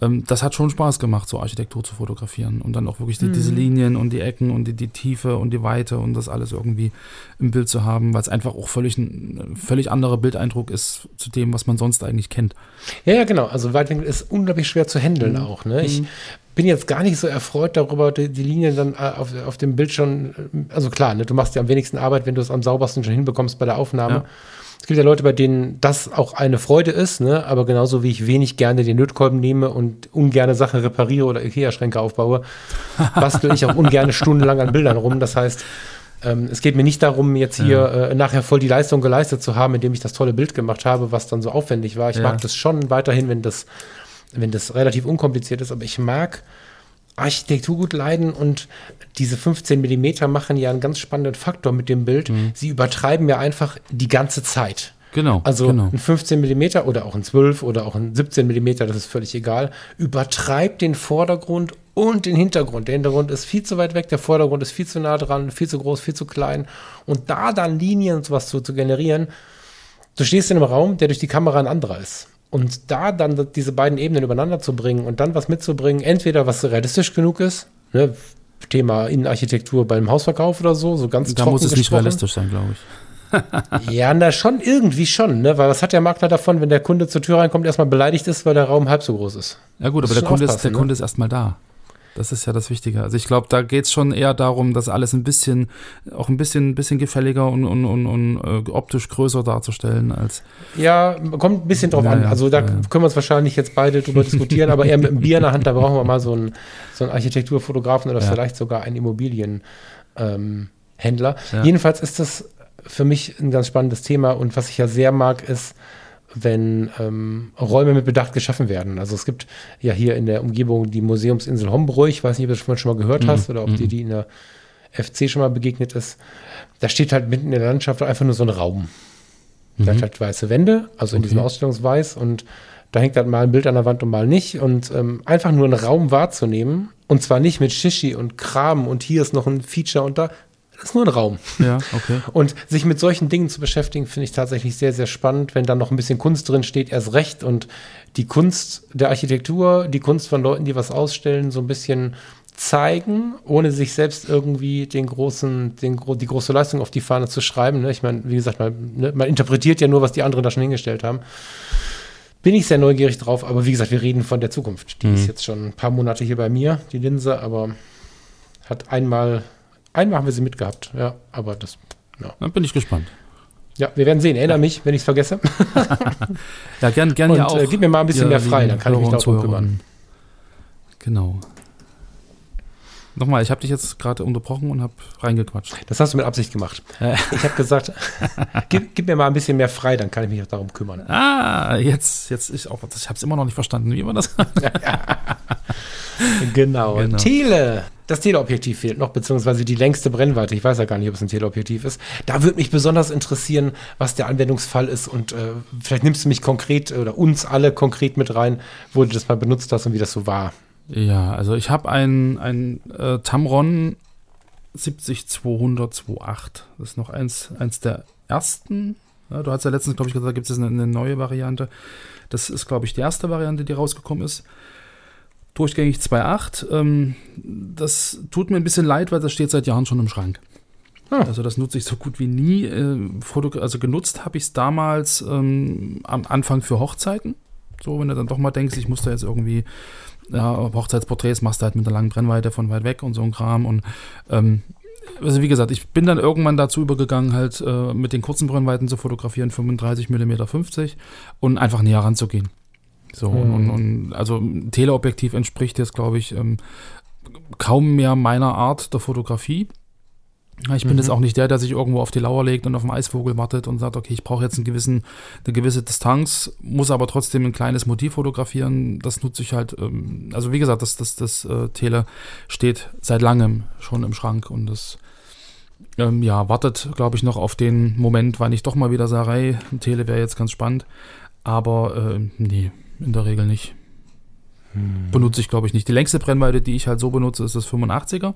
Ähm, das hat schon Spaß gemacht, so Architektur zu fotografieren und dann auch wirklich die, Mhm. diese Linien und die Ecken und die, die Tiefe und die Weite und das alles irgendwie im Bild zu haben, weil es einfach auch völlig ein völlig anderer Bildeindruck ist zu dem, was man sonst eigentlich kennt. Ja, ja, genau. Also Weitwinkel ist unglaublich schwer zu handeln Mhm. auch. Ne? Ich bin jetzt gar nicht so erfreut darüber, die, die Linien dann äh, auf, auf dem Bild schon, äh, also klar, ne, du machst ja am wenigsten Arbeit, wenn du es am saubersten schon hinbekommst bei der Aufnahme. Ja. Es gibt ja Leute, bei denen das auch eine Freude ist, ne? aber genauso wie ich wenig gerne den Lötkolben nehme und ungerne Sachen repariere oder Ikea-Schränke aufbaue, bastel ich auch ungerne stundenlang an Bildern rum. Das heißt, ähm, es geht mir nicht darum, jetzt hier äh, nachher voll die Leistung geleistet zu haben, indem ich das tolle Bild gemacht habe, was dann so aufwendig war. Ich Ja. mag das schon weiterhin, wenn das, wenn das relativ unkompliziert ist, aber ich mag Architektur gut leiden und diese 15 Millimeter machen ja einen ganz spannenden Faktor mit dem Bild. Sie übertreiben ja einfach die ganze Zeit. Genau. Also genau. ein 15 Millimeter oder auch ein 12 oder auch ein 17 Millimeter, das ist völlig egal, übertreibt den Vordergrund und den Hintergrund. Der Hintergrund ist viel zu weit weg, der Vordergrund ist viel zu nah dran, viel zu groß, viel zu klein. Und da dann Linien und sowas zu, zu generieren, du stehst in einem Raum, der durch die Kamera ein anderer ist. Und da dann diese beiden Ebenen übereinander zu bringen und dann was mitzubringen, entweder was realistisch genug ist, ne, Thema Innenarchitektur beim Hausverkauf oder so, so ganz da trocken muss es nicht gesprochen. realistisch sein, glaube ich. Ja, na schon, irgendwie schon, ne? Weil was hat der Makler davon, wenn der Kunde zur Tür reinkommt, erstmal beleidigt ist, weil der Raum halb so groß ist? Ja gut, aber der Kunde, ist, der ne? Kunde ist erstmal da. Das ist ja das Wichtige. Also ich glaube, da geht es schon eher darum, das alles ein bisschen, auch ein bisschen, bisschen gefälliger und, und, und, und äh, optisch größer darzustellen als. Ja, kommt ein bisschen drauf Ja, an. Also da ja, ja. können wir uns wahrscheinlich jetzt beide drüber diskutieren, aber eher mit einem Bier in der Hand, da brauchen wir mal so einen, so einen Architekturfotografen oder vielleicht sogar einen Immobilienhändler. Ähm. Jedenfalls ist das für mich ein ganz spannendes Thema und was ich ja sehr mag, ist, wenn ähm, Räume mit Bedacht geschaffen werden. Also es gibt ja hier in der Umgebung die Museumsinsel Hombruch, ich weiß nicht, ob du das schon mal gehört Mhm. hast oder ob dir die in der FC schon mal begegnet ist. Da steht halt mitten in der Landschaft einfach nur so ein Raum. Da hat halt weiße Wände, also in Okay. diesem Ausstellungsweiß und da hängt halt mal ein Bild an der Wand und mal nicht und ähm, einfach nur einen Raum wahrzunehmen und zwar nicht mit Shishi und Kram und hier ist noch ein Feature und da, das ist nur ein Raum. Ja, okay. Und sich mit solchen Dingen zu beschäftigen, finde ich tatsächlich sehr, sehr spannend. Wenn dann noch ein bisschen Kunst drin steht, erst recht. Und die Kunst der Architektur, die Kunst von Leuten, die was ausstellen, so ein bisschen zeigen, ohne sich selbst irgendwie den großen, den, die große Leistung auf die Fahne zu schreiben. Ne? Ich meine, wie gesagt, man, ne, man interpretiert ja nur, was die anderen da schon hingestellt haben. Bin ich sehr neugierig drauf, aber wie gesagt, wir reden von der Zukunft. Die ist jetzt schon ein paar Monate hier bei mir, die Linse, aber hat einmal, einmal haben wir sie mitgehabt, ja, aber das, ja. Dann bin ich gespannt. Ja, wir werden sehen. Erinnere mich, wenn ich es vergesse. Ja, gern, gern Und ja auch. äh, gib mir mal ein bisschen mehr frei, dann kann ich mich darum kümmern. Genau. Nochmal, ich habe dich jetzt gerade unterbrochen und habe reingequatscht. Das hast du mit Absicht gemacht. Ich habe gesagt, gib, gib, mir mal ein bisschen mehr frei, dann kann ich mich auch darum kümmern. Ah, jetzt, jetzt ist auch, ich habe es immer noch nicht verstanden, wie man das. genau. genau. Tele. Das Teleobjektiv fehlt noch, beziehungsweise die längste Brennweite. Ich weiß ja gar nicht, ob es ein Teleobjektiv ist. Da würde mich besonders interessieren, was der Anwendungsfall ist. Und äh, vielleicht nimmst du mich konkret oder uns alle konkret mit rein, wo du das mal benutzt hast und wie das so war. Ja, also ich habe ein, ein äh, Tamron 70200 Das ist noch eins, eins der ersten. Ja, du hast ja letztens, glaube ich, gesagt, da gibt es eine, eine neue Variante. Das ist, glaube ich, die erste Variante, die rausgekommen ist. Durchgängig 2.8. Ähm, das tut mir ein bisschen leid, weil das steht seit Jahren schon im Schrank. Hm. Also das nutze ich so gut wie nie. Äh, also genutzt habe ich es damals ähm, am Anfang für Hochzeiten. So, wenn du dann doch mal denkst, ich muss da jetzt irgendwie ja, Hochzeitsporträts machst du halt mit einer langen Brennweite von weit weg und so ein Kram. Und ähm, also wie gesagt, ich bin dann irgendwann dazu übergegangen, halt äh, mit den kurzen Brennweiten zu fotografieren, 35 mm 50 und einfach näher ranzugehen. So, mhm. und, und, also Teleobjektiv entspricht jetzt, glaube ich, ähm, kaum mehr meiner Art der Fotografie. Ich bin mhm. jetzt auch nicht der, der sich irgendwo auf die Lauer legt und auf den Eisvogel wartet und sagt, okay, ich brauche jetzt einen gewissen, eine gewisse Distanz, muss aber trotzdem ein kleines Motiv fotografieren. Das nutze ich halt, ähm, also wie gesagt, das, das, das äh, Tele steht seit langem schon im Schrank und das ähm, ja, wartet, glaube ich, noch auf den Moment, wann ich doch mal wieder sage, hey, ein Tele wäre jetzt ganz spannend. Aber äh, nee, in der Regel nicht. Hm. Benutze ich, glaube ich, nicht. Die längste Brennweite, die ich halt so benutze, ist das 85er.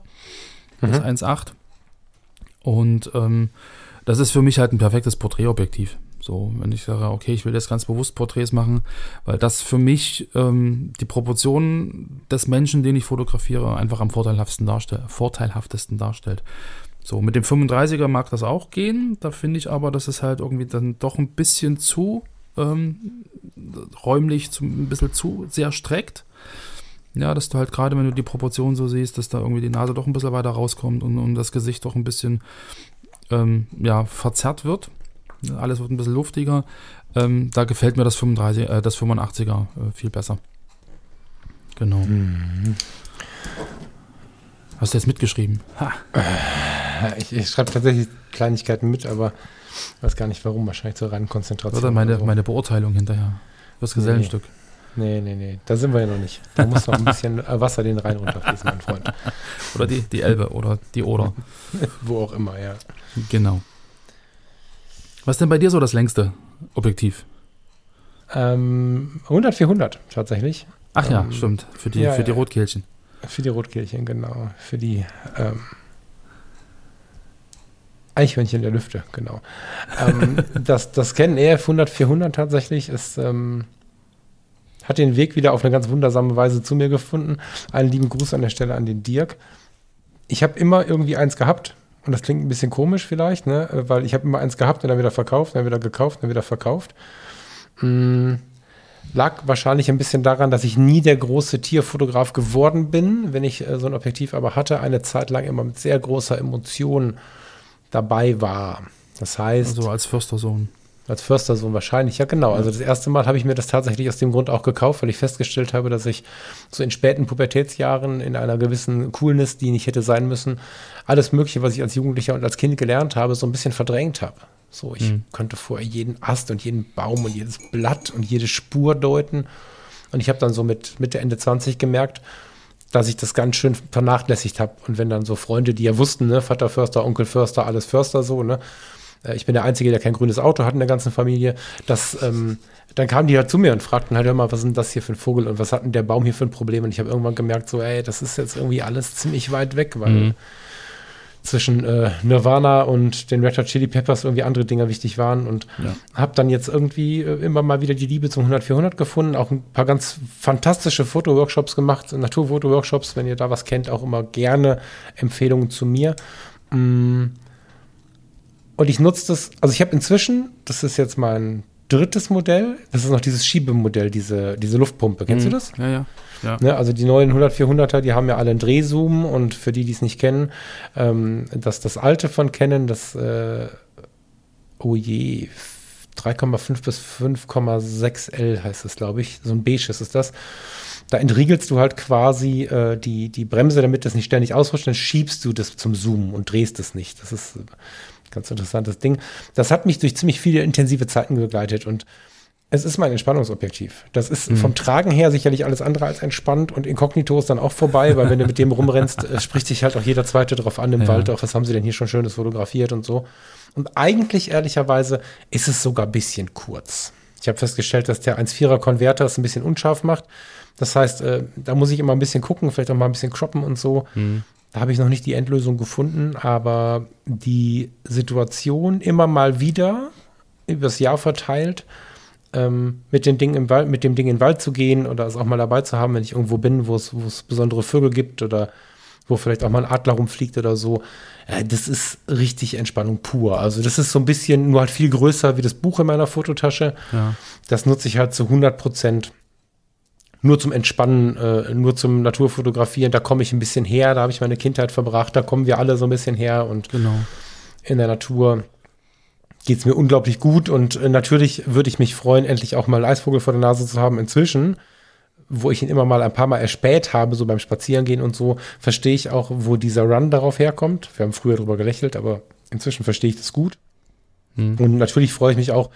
Das mhm. 1,8. Und ähm, das ist für mich halt ein perfektes Porträtobjektiv. So, wenn ich sage, okay, ich will jetzt ganz bewusst Porträts machen, weil das für mich ähm, die Proportionen des Menschen, den ich fotografiere, einfach am vorteilhaftesten, darstell vorteilhaftesten darstellt. So, mit dem 35er mag das auch gehen. Da finde ich aber, dass es halt irgendwie dann doch ein bisschen zu ähm, räumlich zu, ein bisschen zu sehr streckt. Ja, dass du halt gerade, wenn du die Proportion so siehst, dass da irgendwie die Nase doch ein bisschen weiter rauskommt und, und das Gesicht doch ein bisschen ähm, ja, verzerrt wird. Alles wird ein bisschen luftiger. Ähm, da gefällt mir das 35, äh, das 85er äh, viel besser. Genau. Mhm. Hast du jetzt mitgeschrieben? Ha. Ich, ich schreibe tatsächlich Kleinigkeiten mit, aber weiß gar nicht warum. Wahrscheinlich zur reinen Konzentration. Oder meine, oder so. meine Beurteilung hinterher. Das Gesellenstück. Nee. Nee, nee, nee. Da sind wir ja noch nicht. Da muss noch ein bisschen äh, Wasser den Rhein runterfließen, mein Freund. Oder die, die Elbe oder die Oder. Wo auch immer, ja. Genau. Was ist denn bei dir so das längste Objektiv? Ähm, 100, 400 tatsächlich. Ach ja, ähm, stimmt. Für die, ja, für die Rotkehlchen. Für die Rotkehlchen, genau. Für die ähm, Eichhörnchen der Lüfte, genau. ähm, das, das Canon EF 100, 400 tatsächlich ist ähm, hat den Weg wieder auf eine ganz wundersame Weise zu mir gefunden. Einen lieben Gruß an der Stelle an den Dirk. Ich habe immer irgendwie eins gehabt. Und das klingt ein bisschen komisch vielleicht, ne? weil ich habe immer eins gehabt und dann wieder verkauft, dann wieder gekauft, dann wieder verkauft. Hm, lag wahrscheinlich ein bisschen daran, dass ich nie der große Tierfotograf geworden bin, wenn ich äh, so ein Objektiv aber hatte, eine Zeit lang immer mit sehr großer Emotion dabei war. Das heißt. Also als Förstersohn. Als Förstersohn wahrscheinlich, ja genau. Also das erste Mal habe ich mir das tatsächlich aus dem Grund auch gekauft, weil ich festgestellt habe, dass ich so in späten Pubertätsjahren in einer gewissen Coolness, die nicht hätte sein müssen, alles Mögliche, was ich als Jugendlicher und als Kind gelernt habe, so ein bisschen verdrängt habe. So, ich mhm. könnte vorher jeden Ast und jeden Baum und jedes Blatt und jede Spur deuten. Und ich habe dann so mit Mitte, Ende 20 gemerkt, dass ich das ganz schön vernachlässigt habe. Und wenn dann so Freunde, die ja wussten, ne, Vater Förster, Onkel Förster, alles Förster so, ne, ich bin der Einzige, der kein grünes Auto hat in der ganzen Familie, dass, ähm, dann kamen die halt zu mir und fragten halt, hör mal, was ist denn das hier für ein Vogel und was hat denn der Baum hier für ein Problem? Und ich habe irgendwann gemerkt, so, ey, das ist jetzt irgendwie alles ziemlich weit weg, weil mhm. zwischen äh, Nirvana und den Red Hot Chili Peppers irgendwie andere Dinge wichtig waren und ja. habe dann jetzt irgendwie äh, immer mal wieder die Liebe zum 100-400 gefunden, auch ein paar ganz fantastische Fotoworkshops gemacht, Naturfotoworkshops, wenn ihr da was kennt, auch immer gerne Empfehlungen zu mir. Mm und ich nutze das, also ich habe inzwischen, das ist jetzt mein drittes Modell, das ist noch dieses Schiebemodell, diese, diese Luftpumpe. Kennst mhm. du das? Ja, ja. ja. Ne, also die neuen 100-400er, die haben ja alle einen Drehzoom und für die, die es nicht kennen, ähm, das, das alte von Canon, das, äh, oh je, 3,5 bis 5,6 L heißt es, glaube ich. So ein beige ist das. Da entriegelst du halt quasi äh, die, die Bremse, damit das nicht ständig ausrutscht, dann schiebst du das zum Zoomen und drehst es nicht. Das ist ganz interessantes Ding. Das hat mich durch ziemlich viele intensive Zeiten begleitet und es ist mein Entspannungsobjektiv. Das ist vom Tragen her sicherlich alles andere als entspannt und Inkognito ist dann auch vorbei, weil wenn du mit dem rumrennst, äh, spricht sich halt auch jeder Zweite drauf an im Ja. Wald, auch was haben sie denn hier schon Schönes fotografiert und so. Und eigentlich, ehrlicherweise, ist es sogar ein bisschen kurz. Ich habe festgestellt, dass der 1,4er Konverter es ein bisschen unscharf macht. Das heißt, äh, da muss ich immer ein bisschen gucken, vielleicht auch mal ein bisschen croppen und so. Da habe ich noch nicht die Endlösung gefunden, aber die Situation immer mal wieder übers Jahr verteilt, ähm, mit dem Ding im Wald, mit dem Ding in den Wald zu gehen oder es auch mal dabei zu haben, wenn ich irgendwo bin, wo es, wo es besondere Vögel gibt oder wo vielleicht auch mal ein Adler rumfliegt oder so. Äh, das ist richtig Entspannung pur. Also das ist so ein bisschen nur halt viel größer wie das Buch in meiner Fototasche. Ja. Das nutze ich halt zu 100 Prozent nur zum Entspannen, äh, nur zum Naturfotografieren. Da komme ich ein bisschen her, da habe ich meine Kindheit verbracht, da kommen wir alle so ein bisschen her und Genau. in der Natur geht es mir unglaublich gut und äh, natürlich würde ich mich freuen, endlich auch mal einen Eisvogel vor der Nase zu haben. Inzwischen, wo ich ihn immer mal ein paar Mal erspäht habe, so beim Spazierengehen und so, verstehe ich auch, wo dieser Run darauf herkommt. Wir haben früher drüber gelächelt, aber inzwischen verstehe ich das gut. Und natürlich freue ich mich auch,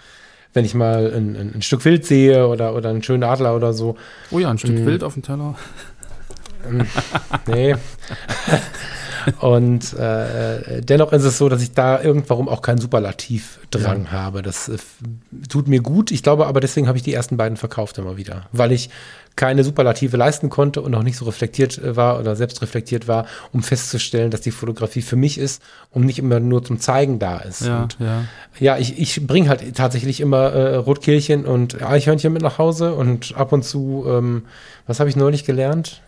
wenn ich mal ein, ein, ein Stück Wild sehe oder, oder einen schönen Adler oder so. Oh ja, ein Stück Mhm. Wild auf dem Teller. Nee. Und äh, dennoch ist es so, dass ich da irgendwann auch keinen Superlativdrang habe. Das äh, tut mir gut. Ich glaube aber, deswegen habe ich die ersten beiden verkauft immer wieder, weil ich keine Superlative leisten konnte und noch nicht so reflektiert äh, war oder selbst reflektiert war, um festzustellen, dass die Fotografie für mich ist und nicht immer nur zum Zeigen da ist. Ja, ja. ja, ich, ich bringe halt tatsächlich immer äh, Rotkehlchen und Eichhörnchen mit nach Hause und ab und zu, ähm, was habe ich neulich gelernt?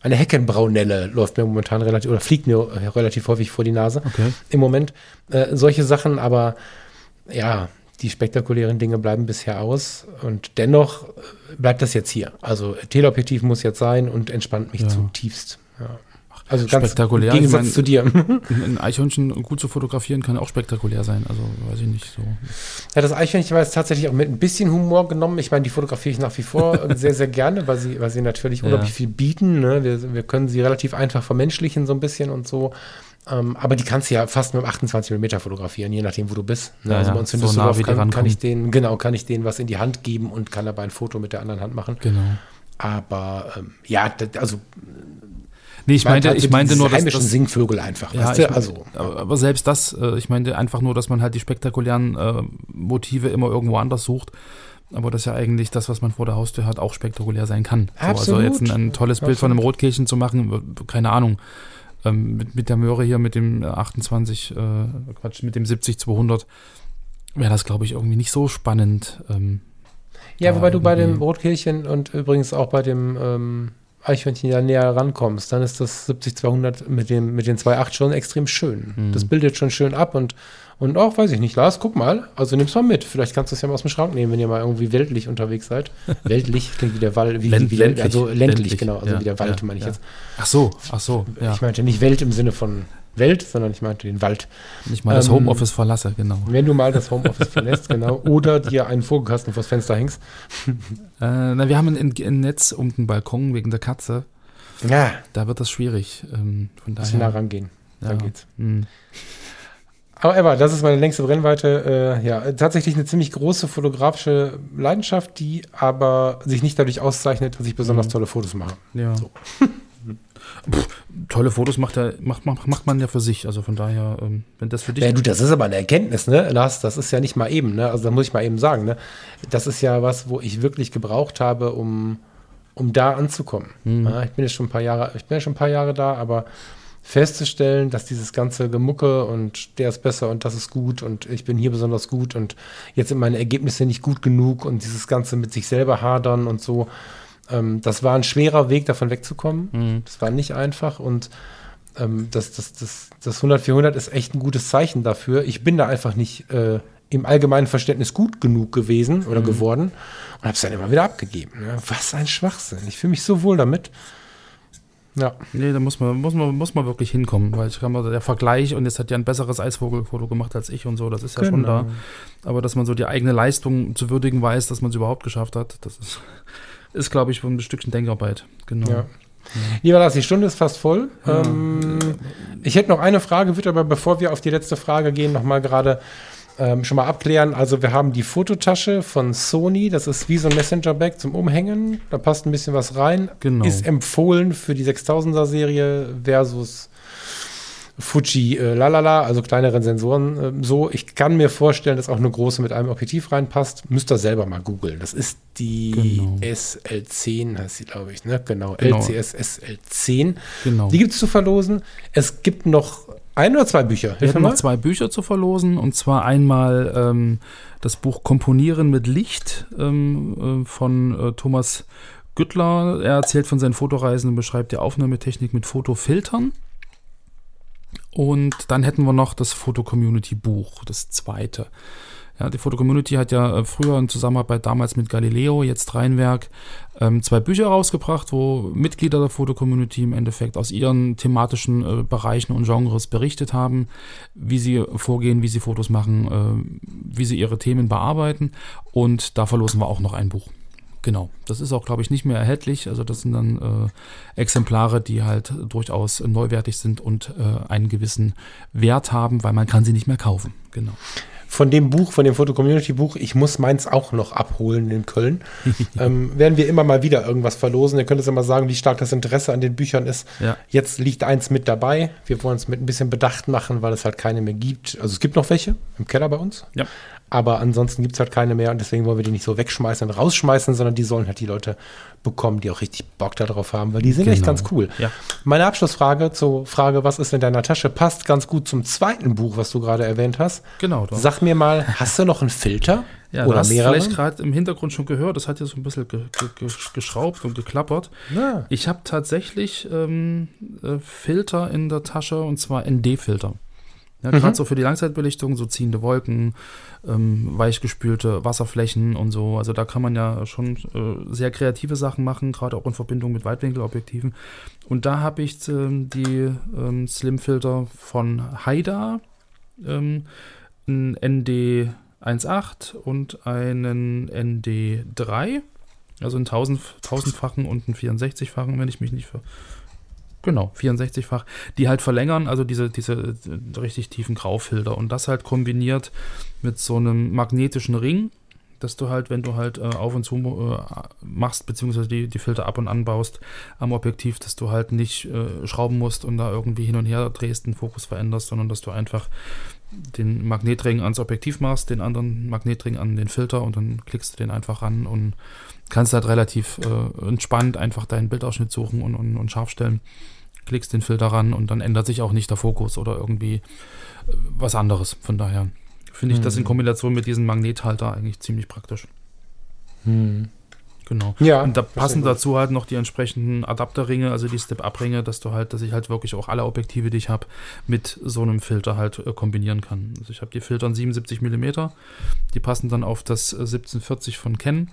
Eine Heckenbraunelle läuft mir momentan relativ, oder fliegt mir relativ häufig vor die Nase Okay. im Moment. Äh, solche Sachen, aber ja, die spektakulären Dinge bleiben bisher aus und dennoch äh, bleibt das jetzt hier. Also Teleobjektiv muss jetzt sein und entspannt mich Ja. zutiefst. Ja. Also ganz Spektakulär, im Gegensatz ich mein- zu dir. Ein Eichhörnchen gut zu fotografieren kann auch spektakulär sein. Also weiß ich nicht so. Ja, das Eichhörnchen war jetzt tatsächlich auch mit ein bisschen Humor genommen. Ich meine, die fotografiere ich nach wie vor sehr, sehr gerne, weil sie, weil sie natürlich Ja. unglaublich viel bieten. Ne? Wir, wir können sie relativ einfach vermenschlichen so ein bisschen und so. Ähm, aber die kannst du ja fast mit einem 28 mm fotografieren, je nachdem, wo du bist. Ne? Ja, also bei uns in so nah, Düsseldorf die kann, kann ich denen, genau, kann ich denen was in die Hand geben und kann dabei ein Foto mit der anderen Hand machen. Genau. Aber ähm, ja, also Nee, ich meinte, halt ich meinte nur, dass heimischen das, Singvögel einfach. ja, weißt du? ich, also aber, selbst das, äh, ich meinte einfach nur, dass man halt die spektakulären äh, Motive immer irgendwo anders sucht. Aber das ja eigentlich das, was man vor der Haustür hat, auch spektakulär sein kann. So, also Absolut. jetzt ein, ein tolles Bild von einem Rotkehlchen zu machen, keine Ahnung. Ähm, mit, mit der Möhre hier, mit dem äh, 28, äh, Quatsch, mit dem 70-200, wäre das, glaube ich, irgendwie nicht so spannend. Ähm, Ja, wobei du bei dem Rotkehlchen und übrigens auch bei dem ähm, Eichhörnchen ja näher rankommst, dann ist das 70-200 mit, dem, mit den 2.8 schon extrem schön. Mhm. Das bildet schon schön ab und, und auch, weiß ich nicht, Lars, guck mal, also nimm's mal mit. Vielleicht kannst du es ja mal aus dem Schrank nehmen, wenn ihr mal irgendwie weltlich unterwegs seid. weltlich klingt wie der Wald, wie, Länd- wie, ländlich. also ländlich, Ländlich, genau, also ja, wie der Wald ja, meine ich ja. jetzt. ach so, ach so, ja. Ich meinte nicht Welt im Sinne von Welt, sondern ich meinte den Wald. Ich mal das ähm, Homeoffice verlasse, genau. Wenn du mal das Homeoffice verlässt, genau, oder dir einen Vogelkasten vors Fenster hängst. Äh, na, wir haben ein, ein Netz um den Balkon wegen der Katze. Ja, Da wird das schwierig. Ähm, von bisschen nah daher. rangehen. ja. Dann geht's. Hm. However, das ist meine längste Brennweite. Äh, ja, tatsächlich eine ziemlich große fotografische Leidenschaft, die aber sich nicht dadurch auszeichnet, dass ich besonders Mhm. tolle Fotos mache. Ja. So. Pff, tolle Fotos macht, er, macht, macht, macht man ja für sich. Also von daher, ähm, wenn das für dich. Ja, du, das ist aber eine Erkenntnis, ne, Lars? Das ist ja nicht mal eben, ne? Also da muss ich mal eben sagen, ne? Das ist ja was, wo ich wirklich gebraucht habe, um, um da anzukommen. Mhm. Ja, ich bin jetzt schon ein paar Jahre, ich bin ja schon ein paar Jahre da, aber festzustellen, dass dieses ganze Gemucke und der ist besser und das ist gut und ich bin hier besonders gut und jetzt sind meine Ergebnisse nicht gut genug und dieses Ganze mit sich selber hadern und so, ähm, das war ein schwerer Weg, davon wegzukommen. Mhm. Das war nicht einfach und ähm, das, das, das, das 100 400 ist echt ein gutes Zeichen dafür. Ich bin da einfach nicht äh, im allgemeinen Verständnis gut genug gewesen oder geworden und habe es dann immer wieder abgegeben. Ne? Was ein Schwachsinn. Ich fühle mich so wohl damit. Ja. Nee, da muss man, muss man, muss man wirklich hinkommen, weil ich kann mal, der Vergleich und jetzt hat ja ein besseres Eisvogelfoto gemacht als ich und so, das ist ja schon Genau. da. Aber dass man so die eigene Leistung zu würdigen weiß, dass man es überhaupt geschafft hat, das ist ist, glaube ich, ein Stückchen Denkarbeit. Genau. Ja. Lieber Lars, die Stunde ist fast voll. Ähm, ich hätte noch eine Frage, würde aber bevor wir auf die letzte Frage gehen, nochmal gerade ähm, schon mal abklären. Also wir haben die Fototasche von Sony, das ist wie so ein Messenger-Bag zum Umhängen. Da passt ein bisschen was rein. Genau. Ist empfohlen für die 6000er Serie versus Fuji äh, lalala, also kleineren Sensoren äh, so. Ich kann mir vorstellen, dass auch eine große mit einem Objektiv reinpasst. Müsst ihr selber mal googeln. Das ist die Genau. SL10, heißt sie, glaube ich. Ne? Genau, Genau. LCS SL10. Genau. Die gibt es zu verlosen. Es gibt noch ein oder zwei Bücher. Wir Hilf hatten mir noch zwei Bücher zu verlosen und zwar einmal ähm, das Buch Komponieren mit Licht ähm, äh, von äh, Thomas Güttler. Er erzählt von seinen Fotoreisen und beschreibt die Aufnahmetechnik mit Fotofiltern. Und dann hätten wir noch das Foto-Community-Buch, das zweite. Ja, die Foto-Community hat ja äh, früher in Zusammenarbeit damals mit Galileo, jetzt Rheinwerk, ähm, zwei Bücher rausgebracht, wo Mitglieder der Foto-Community im Endeffekt aus ihren thematischen äh, Bereichen und Genres berichtet haben, wie sie vorgehen, wie sie Fotos machen, äh, wie sie ihre Themen bearbeiten. Und da verlosen wir auch noch ein Buch. Genau, das ist auch, glaube ich, nicht mehr erhältlich. Also das sind dann äh, Exemplare, die halt durchaus neuwertig sind und äh, einen gewissen Wert haben, weil man kann sie nicht mehr kaufen. Genau. Von dem Buch, von dem Foto-Community-Buch, ich muss meins auch noch abholen in Köln, ähm, werden wir immer mal wieder irgendwas verlosen. Ihr könnt es ja mal sagen, wie stark das Interesse an den Büchern ist. Ja. Jetzt liegt eins mit dabei. Wir wollen es mit ein bisschen Bedacht machen, weil es halt keine mehr gibt. Also es gibt noch welche im Keller bei uns. Ja. Aber ansonsten gibt es halt keine mehr und deswegen wollen wir die nicht so wegschmeißen und rausschmeißen, sondern die sollen halt die Leute bekommen, die auch richtig Bock darauf haben, weil die sind echt Genau. ganz cool. Ja. Meine Abschlussfrage zur Frage, was ist in deiner Tasche, passt ganz gut zum zweiten Buch, was du gerade erwähnt hast. Genau. Da. Sag mir mal, hast du noch einen Filter? Ja, oder hast mehrere? vielleicht gerade im Hintergrund schon gehört, das hat ja so ein bisschen ge ge geschraubt und geklappert. Ja. Ich habe tatsächlich ähm, äh, Filter in der Tasche und zwar ND-Filter. Ja, Gerade so für die Langzeitbelichtung, so ziehende Wolken, ähm, weichgespülte Wasserflächen und so. Also da kann man ja schon äh, sehr kreative Sachen machen, gerade auch in Verbindung mit Weitwinkelobjektiven. Und da habe ich ähm, die ähm, Slim-Filter von Haida, ähm, ein ND 1.8 und einen ND3, also einen 1000, 1000-fachen und einen 64-fachen, wenn ich mich nicht ver Genau, 64-fach, die halt verlängern, also diese, diese äh, richtig tiefen Graufilter und das halt kombiniert mit so einem magnetischen Ring, dass du halt, wenn du halt äh, auf und zu äh, machst, beziehungsweise die, die Filter ab und anbaust am Objektiv, dass du halt nicht äh, schrauben musst und da irgendwie hin und her drehst, den Fokus veränderst, sondern dass du einfach den Magnetring ans Objektiv machst, den anderen Magnetring an den Filter und dann klickst du den einfach ran und kannst halt relativ äh, entspannt einfach deinen Bildausschnitt suchen und, und, und scharf stellen. Klickst den Filter ran und dann ändert sich auch nicht der Fokus oder irgendwie äh, was anderes. Von daher finde ich das in Kombination mit diesem Magnethalter eigentlich ziemlich praktisch. Genau. Ja, Und da passen dazu halt noch die entsprechenden Adapterringe, also die Step-Up-Ringe, dass du halt, dass ich halt wirklich auch alle Objektive, die ich habe, mit so einem Filter halt äh, kombinieren kann. Also ich habe die Filter in 77 mm, die passen dann auf das äh, 1740 von Canon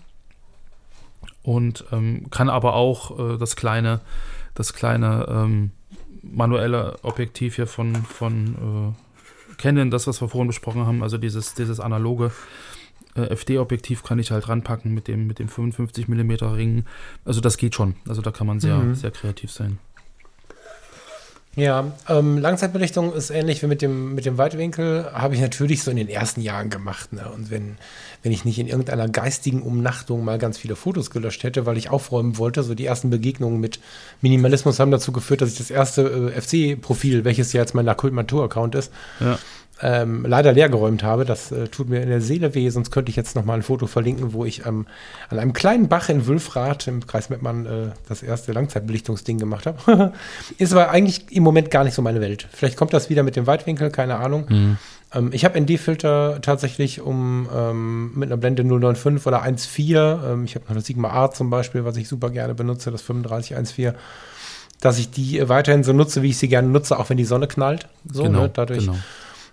und ähm, kann aber auch äh, das kleine, das kleine ähm, manuelle Objektiv hier von, von äh, Canon, das, was wir vorhin besprochen haben, also dieses, dieses analoge äh, FD-Objektiv kann ich halt ranpacken mit dem, mit dem 55 mm Ring. Also das geht schon. Also da kann man sehr, Mhm. sehr kreativ sein. Ja, ähm, Langzeitbelichtung ist ähnlich wie mit dem, mit dem Weitwinkel, habe ich natürlich so in den ersten Jahren gemacht. Ne? Und wenn, wenn ich nicht in irgendeiner geistigen Umnachtung mal ganz viele Fotos gelöscht hätte, weil ich aufräumen wollte, so die ersten Begegnungen mit Minimalismus haben dazu geführt, dass ich das erste äh, FC-Profil, welches ja jetzt mein Nakult-Matur-Account ist, Ja. Ähm, leider leergeräumt habe. Das äh, tut mir in der Seele weh, sonst könnte ich jetzt noch mal ein Foto verlinken, wo ich ähm, an einem kleinen Bach in Wülfrath im Kreis Mettmann äh, das erste Langzeitbelichtungsding gemacht habe. Ist aber eigentlich im Moment gar nicht so meine Welt. Vielleicht kommt das wieder mit dem Weitwinkel, keine Ahnung. Ähm, ich habe ND-Filter tatsächlich um ähm, mit einer Blende 095 oder 1.4. Ähm, ich habe noch das Sigma Art zum Beispiel, was ich super gerne benutze, das 3514 dass ich die weiterhin so nutze, wie ich sie gerne nutze, auch wenn die Sonne knallt. So, genau, ne? Dadurch genau.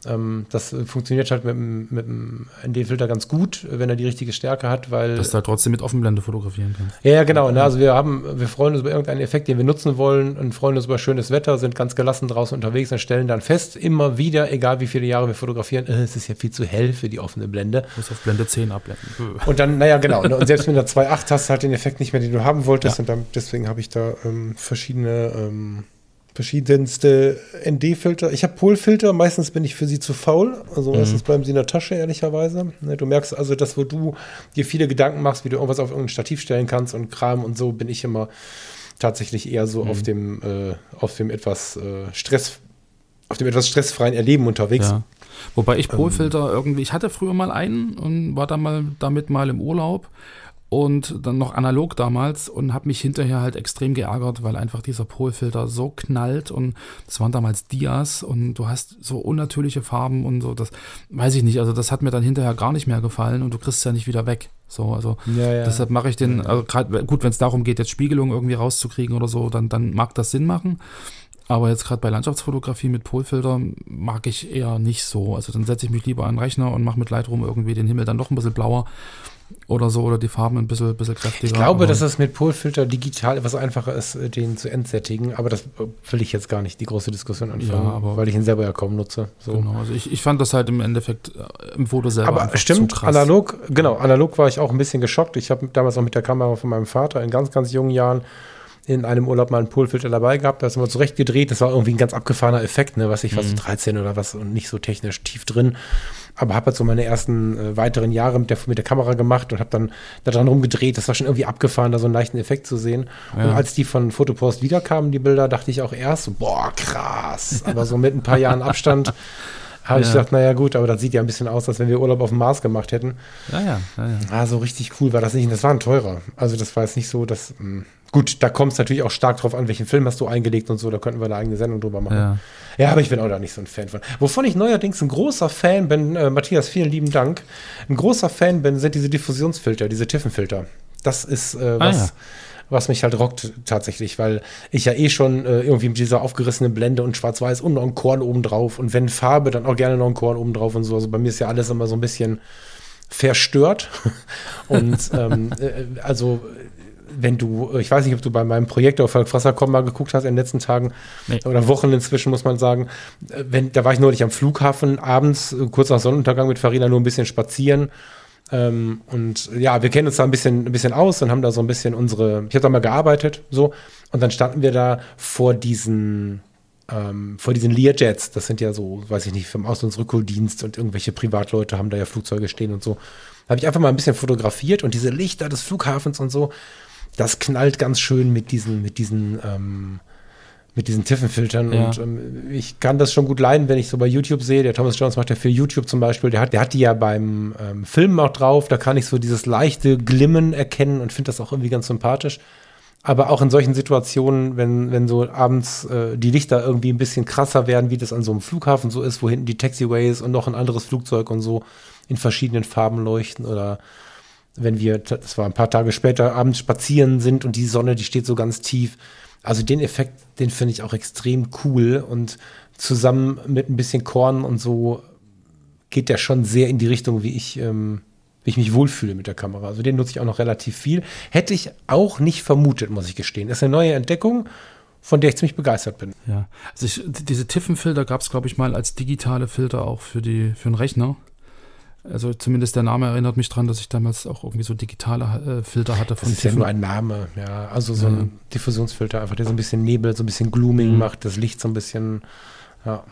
Ähm, das funktioniert halt mit, dem- mit dem ND-Filter ganz gut, wenn er die richtige Stärke hat, weil. Dass du halt trotzdem mit Offenblende fotografieren kannst. Ja, ja, genau. Ne? Also wir haben, wir freuen uns über irgendeinen Effekt, den wir nutzen wollen und freuen uns über schönes Wetter, sind ganz gelassen draußen unterwegs und stellen dann fest, immer wieder, egal wie viele Jahre wir fotografieren, äh, es ist ja viel zu hell für die offene Blende. Muss auf Blende 10 abblenden. Und dann, naja, genau. Ne? Und selbst mit einer 2.8 hast du halt den Effekt nicht mehr, den du haben wolltest. Ja. Und dann, deswegen habe ich da ähm, verschiedene, ähm, verschiedenste ND-Filter. Ich habe Polfilter, meistens bin ich für sie zu faul. Also meistens bleiben sie in der Tasche, ehrlicherweise. Ne? Du merkst also, dass wo du dir viele Gedanken machst, wie du irgendwas auf irgendein Stativ stellen kannst und Kram und so, bin ich immer tatsächlich eher so auf dem, äh, auf dem etwas äh, Stress, auf dem etwas stressfreien Erleben unterwegs. Ja. Wobei Ähm. ich Polfilter irgendwie, ich hatte früher mal einen und war dann mal damit mal im Urlaub und dann noch analog damals und habe mich hinterher halt extrem geärgert, weil einfach dieser Polfilter so knallt und das waren damals Dias und du hast so unnatürliche Farben und so, das weiß ich nicht, also das hat mir dann hinterher gar nicht mehr gefallen und du kriegst es ja nicht wieder weg. So, also Ja, ja. deshalb mache ich den, also gerade gut, wenn es darum geht, jetzt Spiegelung irgendwie rauszukriegen oder so, dann, dann mag das Sinn machen. Aber jetzt gerade bei Landschaftsfotografie mit Polfilter mag ich eher nicht so. Also dann setze ich mich lieber an den Rechner und mache mit Lightroom irgendwie den Himmel dann doch ein bisschen blauer oder so oder die Farben ein bisschen, bisschen kräftiger. Ich glaube, dass es mit Polfilter digital etwas einfacher ist, äh, den zu entsättigen, aber das äh, will ich jetzt gar nicht die große Diskussion anfangen, Ja, weil ich ihn selber ja kaum nutze. So. Genau, also ich, ich fand das halt im Endeffekt äh, im Foto selber Aber stimmt, zu krass. analog, genau, analog war ich auch ein bisschen geschockt. Ich habe damals auch mit der Kamera von meinem Vater in ganz, ganz jungen Jahren in einem Urlaub mal einen Polfilter dabei gehabt, da sind wir zurecht gedreht. Das war irgendwie ein ganz abgefahrener Effekt, ne, was ich, was so 13 oder was und nicht so technisch tief drin. Aber habe halt so meine ersten äh, weiteren Jahre mit der, mit der Kamera gemacht und habe dann da dran rumgedreht. Das war schon irgendwie abgefahren, da so einen leichten Effekt zu sehen. Und Ja. als die von Fotopost wiederkamen, die Bilder, dachte ich auch erst, boah, krass. Aber so mit ein paar Jahren Abstand habe ich Ja. gedacht, naja gut, aber das sieht ja ein bisschen aus, als wenn wir Urlaub auf dem Mars gemacht hätten. Ja, ja, ja, ja. Ah, so richtig cool war das nicht. Und das war ein teurer. Also das war jetzt nicht so, dass. mh, Gut, da kommt es natürlich auch stark drauf an, welchen Film hast du eingelegt und so. Da könnten wir eine eigene Sendung drüber machen. Ja. Ja, aber ich bin auch da nicht so ein Fan von. Wovon ich neuerdings ein großer Fan bin, äh, Matthias, vielen lieben Dank. Ein großer Fan bin, sind diese Diffusionsfilter, diese Tiffenfilter. Das ist äh, was, ja. Was mich halt rockt tatsächlich, weil ich ja eh schon äh, irgendwie mit dieser aufgerissenen Blende und Schwarz-Weiß und noch ein Korn oben drauf und wenn Farbe, dann auch gerne noch ein Korn oben drauf und so. Also bei mir ist ja alles immer so ein bisschen verstört. und ähm, äh, also wenn du, ich weiß nicht, ob du bei meinem Projekt auf Frassercom mal geguckt hast in den letzten Tagen Nee. oder Wochen inzwischen, muss man sagen. Äh, Wenn, da war ich neulich am Flughafen abends, äh, kurz nach Sonnenuntergang mit Farina nur ein bisschen spazieren. Ähm, und ja, wir kennen uns da ein bisschen, ein bisschen aus und haben da so ein bisschen unsere, ich habe da mal gearbeitet, so. Und dann standen wir da vor diesen, ähm, vor diesen Learjets. Das sind ja so, weiß ich nicht, vom Aus- und irgendwelche Privatleute haben da ja Flugzeuge stehen und so. Habe ich einfach mal ein bisschen fotografiert und diese Lichter des Flughafens und so, das knallt ganz schön mit diesen, mit diesen, ähm, mit diesen Tiffenfiltern Ja. und ähm, ich kann das schon gut leiden, wenn ich so bei YouTube sehe. Der Thomas Jones macht ja für YouTube zum Beispiel. Der hat, der hat die ja beim ähm, Filmen auch drauf. Da kann ich so dieses leichte Glimmen erkennen und finde das auch irgendwie ganz sympathisch. Aber auch in solchen Situationen, wenn, wenn so abends äh, die Lichter irgendwie ein bisschen krasser werden, wie das an so einem Flughafen so ist, wo hinten die Taxiways und noch ein anderes Flugzeug und so in verschiedenen Farben leuchten oder wenn wir, das war ein paar Tage später, abends spazieren sind und die Sonne, die steht so ganz tief. Also den Effekt, den finde ich auch extrem cool und zusammen mit ein bisschen Korn und so geht der schon sehr in die Richtung, wie ich, ähm, wie ich mich wohlfühle mit der Kamera. Also den nutze ich auch noch relativ viel. Hätte ich auch nicht vermutet, muss ich gestehen. Ist eine neue Entdeckung, von der ich ziemlich begeistert bin. Ja, also ich, diese Tiffenfilter gab es, glaube ich, mal als digitale Filter auch für, die, für einen Rechner. Also zumindest der Name erinnert mich dran, dass ich damals auch irgendwie so digitale äh, Filter hatte Das von ist ja Tiffen. nur ein Name, ja. Also so Ja. ein Diffusionsfilter, einfach der so ein bisschen Nebel, so ein bisschen Glooming Mhm. macht, das Licht so ein bisschen, ja.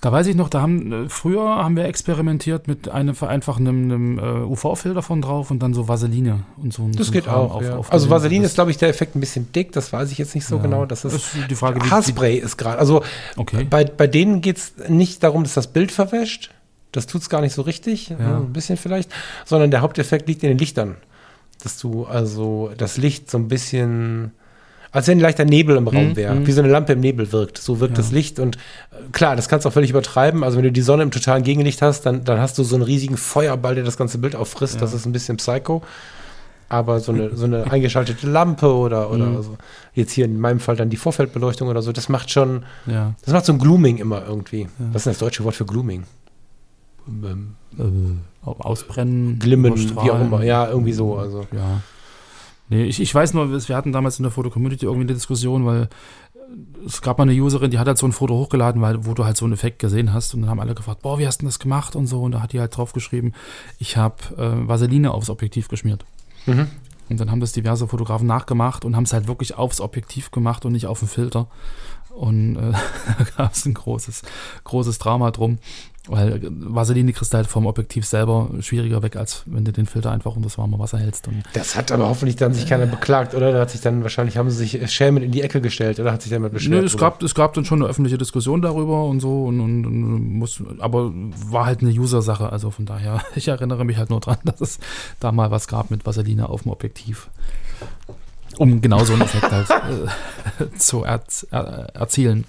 Da weiß ich noch, da haben äh, früher haben wir experimentiert mit einem vereinfachenden einem, äh, UV-Filter von drauf und dann so Vaseline und so. Das so geht Kram auch. auf- ja. auf also Vaseline das- ist, glaube ich, der Effekt ein bisschen dick, das weiß ich jetzt nicht so Ja. genau. Das ist, Das ist die Frage, Haarspray ist gerade. Also Okay. bei, bei denen geht es nicht darum, dass das Bild verwäscht. Das tut es gar nicht so richtig, Ja. ja, ein bisschen vielleicht, sondern der Haupteffekt liegt in den Lichtern. Dass du also das Licht so ein bisschen, als wenn ein leichter Nebel im Raum Mhm, wäre, mhm. wie so eine Lampe im Nebel wirkt. So wirkt Ja. das Licht und äh, klar, das kannst du auch völlig übertreiben. Also wenn du die Sonne im totalen Gegenlicht hast, dann, dann hast du so einen riesigen Feuerball, der das ganze Bild auffrisst. Ja. Das ist ein bisschen Psycho. Aber so eine, so eine eingeschaltete Lampe oder, oder Mhm. so, jetzt hier in meinem Fall dann die Vorfeldbeleuchtung oder so, das macht schon, das macht so ein Glooming immer irgendwie. Was ist denn das deutsche Wort für Glooming? Ähm, äh, ausbrennen, glimmen, wie auch immer. Ja, irgendwie so. Also. Ja. Nee, ich, ich weiß nur, wir hatten damals in der Foto-Community irgendwie eine Diskussion, weil es gab mal eine Userin, die hat halt so ein Foto hochgeladen, weil, wo du halt so einen Effekt gesehen hast und dann haben alle gefragt, boah, wie hast du denn das gemacht und so und da hat die halt drauf geschrieben, ich habe äh, Vaseline aufs Objektiv geschmiert. Mhm. Und dann haben das diverse Fotografen nachgemacht und haben es halt wirklich aufs Objektiv gemacht und nicht auf den Filter. Und äh, da gab es ein großes, großes Drama drum, weil Vaseline kriegst du halt vom Objektiv selber schwieriger weg, als wenn du den Filter einfach unter das warme Wasser hältst. Und Das hat aber hoffentlich dann sich keiner beklagt, oder? Da hat sich dann wahrscheinlich, haben sie sich schämend in die Ecke gestellt, oder hat sich damit beschwert? Nö, es gab, es gab dann schon eine öffentliche Diskussion darüber und so und, und, und muss, aber war halt eine User-Sache, also von daher, ich erinnere mich halt nur dran, dass es da mal was gab mit Vaseline auf dem Objektiv. Um genau so einen Effekt halt äh, zu er, er, erzielen.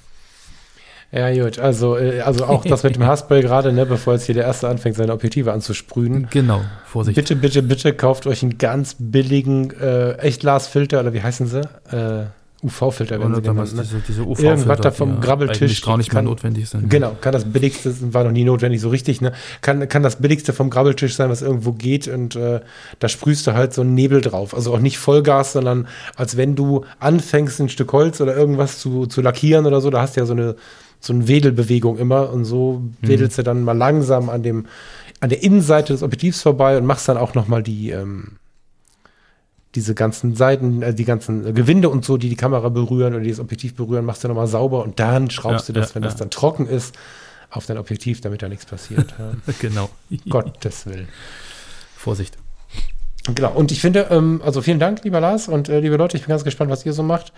Ja, gut, also, äh, also auch das mit dem Haarspray gerade, ne, bevor jetzt hier der Erste anfängt, seine Objektive anzusprühen. Genau, Vorsicht. Bitte, bitte, bitte kauft euch einen ganz billigen äh, Echtglasfilter, oder wie heißen sie? Äh, UV-Filter, wenn Oder sie nennen, ne? diese, diese UV Irgendwas da vom Grabbeltisch eigentlich gar nicht mehr kann- notwendig sind. Genau, kann das billigste, war noch nie notwendig so richtig, ne? Kann, kann das billigste vom Grabbeltisch sein, was irgendwo geht und äh, da sprühst du halt so einen Nebel drauf. Also auch nicht Vollgas, sondern als wenn du anfängst, ein Stück Holz oder irgendwas zu, zu lackieren oder so, da hast du ja so eine, so eine Wedelbewegung immer und so wedelst du dann mal langsam an dem, an der Innenseite des Objektivs vorbei und machst dann auch nochmal die, ähm, diese ganzen Seiten, äh, die ganzen Gewinde und so, die die Kamera berühren oder die das Objektiv berühren, machst du nochmal sauber und dann schraubst Ja, du das, ja, wenn das ja. dann trocken ist, auf dein Objektiv, damit da nichts passiert. Genau. Gottes Willen. Vorsicht. Genau. Und ich finde, ähm, also vielen Dank, lieber Lars und äh, liebe Leute, ich bin ganz gespannt, was ihr so macht.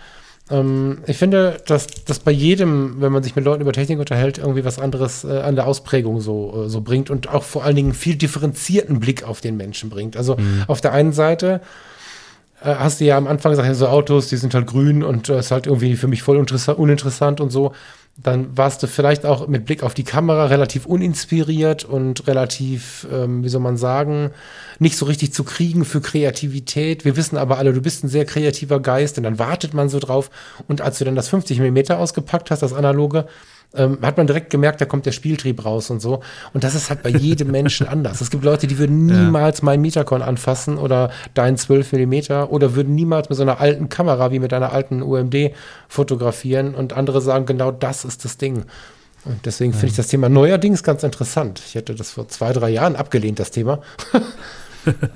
Ähm, ich finde, dass das bei jedem, wenn man sich mit Leuten über Technik unterhält, irgendwie was anderes äh, an der Ausprägung so, äh, so bringt und auch vor allen Dingen einen viel differenzierten Blick auf den Menschen bringt. Also auf der einen Seite äh, hast du ja am Anfang gesagt, ja, so Autos, die sind halt grün und äh, ist halt irgendwie für mich voll uninteressa- uninteressant und so. Dann warst du vielleicht auch mit Blick auf die Kamera relativ uninspiriert und relativ, ähm, wie soll man sagen, nicht so richtig zu kriegen für Kreativität. Wir wissen aber alle, du bist ein sehr kreativer Geist und dann wartet man so drauf. Und als du dann das 50 mm ausgepackt hast, das analoge, ähm, hat man direkt gemerkt, da kommt der Spieltrieb raus und so. Und das ist halt bei jedem Menschen anders. Es gibt Leute, die würden niemals meinen Metacon anfassen oder deinen 12 mm oder würden niemals mit so einer alten Kamera wie mit einer alten UMD fotografieren und andere sagen, genau das ist das Ding. Und deswegen finde ich das Thema neuerdings ganz interessant. Ich hätte das vor zwei, drei Jahren abgelehnt, das Thema.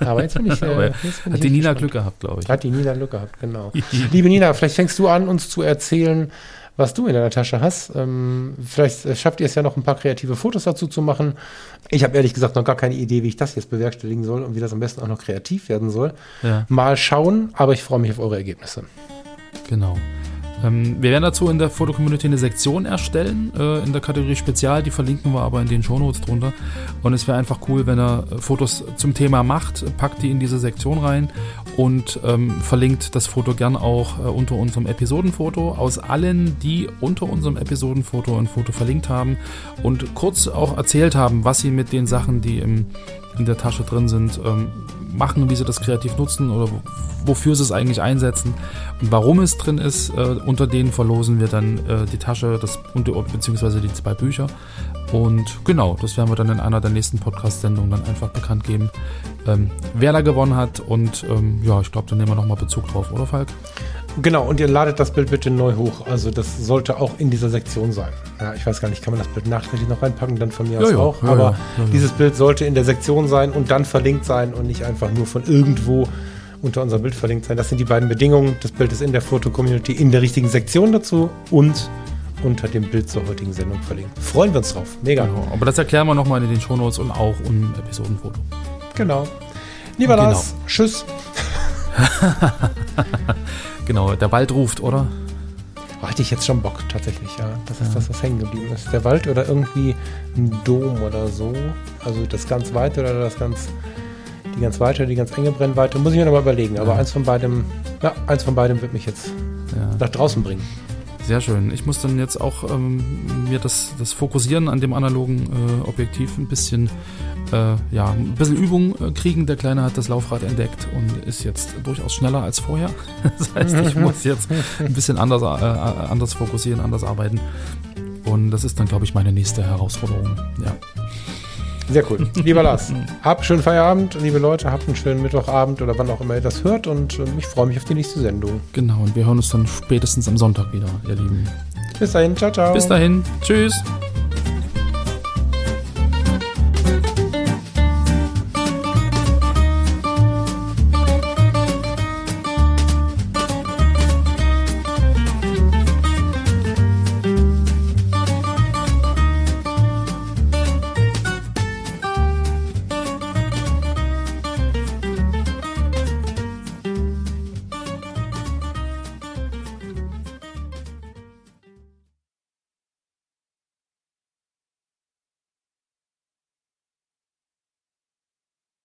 Aber jetzt bin ich, äh, jetzt bin ich Hat die echt Nina gespannt. Glück gehabt, glaube ich. Hat die Nina Glück gehabt, genau. Liebe Nina, vielleicht fängst du an, uns zu erzählen, was du in deiner Tasche hast. Ähm, vielleicht äh, schafft ihr es ja noch ein paar kreative Fotos dazu zu machen. Ich habe ehrlich gesagt noch gar keine Idee, wie ich das jetzt bewerkstelligen soll und wie das am besten auch noch kreativ werden soll. Ja. Mal schauen, aber ich freue mich auf eure Ergebnisse. Genau. Ähm, wir werden dazu in der Foto-Community eine Sektion erstellen, äh, in der Kategorie Spezial, die verlinken wir aber in den Shownotes drunter. Und es wäre einfach cool, wenn er äh, Fotos zum Thema macht, packt die in diese Sektion rein und ähm, verlinkt das Foto gern auch äh, unter unserem Episodenfoto. Aus allen, die unter unserem Episodenfoto ein Foto verlinkt haben und kurz auch erzählt haben, was sie mit den Sachen, die im, in der Tasche drin sind, ähm, machen, wie sie das kreativ nutzen oder wo- wofür sie es eigentlich einsetzen und warum es drin ist. Äh, unter denen verlosen wir dann äh, die Tasche, das und, beziehungsweise die zwei Bücher. Und genau, das werden wir dann in einer der nächsten Podcast-Sendungen dann einfach bekannt geben, ähm, wer da gewonnen hat. Und ähm, ja, ich glaube, dann nehmen wir nochmal Bezug drauf, oder Falk? Genau, und ihr ladet das Bild bitte neu hoch. Also das sollte auch in dieser Sektion sein. Ja, ich weiß gar nicht, kann man das Bild nachträglich noch reinpacken, dann von mir Ja, aus ja, auch. Aber dieses Bild sollte in der Sektion sein und dann verlinkt sein und nicht einfach nur von irgendwo unter unserem Bild verlinkt sein. Das sind die beiden Bedingungen. Das Bild ist in der Foto-Community in der richtigen Sektion dazu und unter dem Bild zur heutigen Sendung verlinkt. Freuen wir uns drauf. Mega. Genau. Aber das erklären wir nochmal in den Shownotes und auch im Episodenfoto. Genau. Lieber Genau. Lars, tschüss. Genau, der Wald ruft, oder? Oh, hatte ich jetzt schon Bock, tatsächlich, ja. Das ist das, was hängen geblieben ist. Der Wald oder irgendwie ein Dom oder so. Also das ganz weite oder das ganz, die ganz weite oder die ganz enge Brennweite. Muss ich mir nochmal überlegen. Aber Ja. eins von beidem, ja, eins von beidem wird mich jetzt Ja. nach draußen bringen. Sehr schön. Ich muss dann jetzt auch ähm, mir das, das Fokussieren an dem analogen äh, Objektiv ein bisschen, äh, ja, ein bisschen Übung äh, kriegen. Der Kleine hat das Laufrad entdeckt und ist jetzt durchaus schneller als vorher. Das heißt, ich muss jetzt ein bisschen anders, äh, anders fokussieren, anders arbeiten. Und das ist dann, glaube ich, meine nächste Herausforderung. Ja. Sehr cool. Lieber Lars, habt einen schönen Feierabend, liebe Leute, habt einen schönen Mittwochabend oder wann auch immer ihr das hört und ähm, ich freue mich auf die nächste Sendung. Genau, und wir hören uns dann spätestens am Sonntag wieder, ihr Lieben. Bis dahin, ciao, ciao. Bis dahin. Tschüss.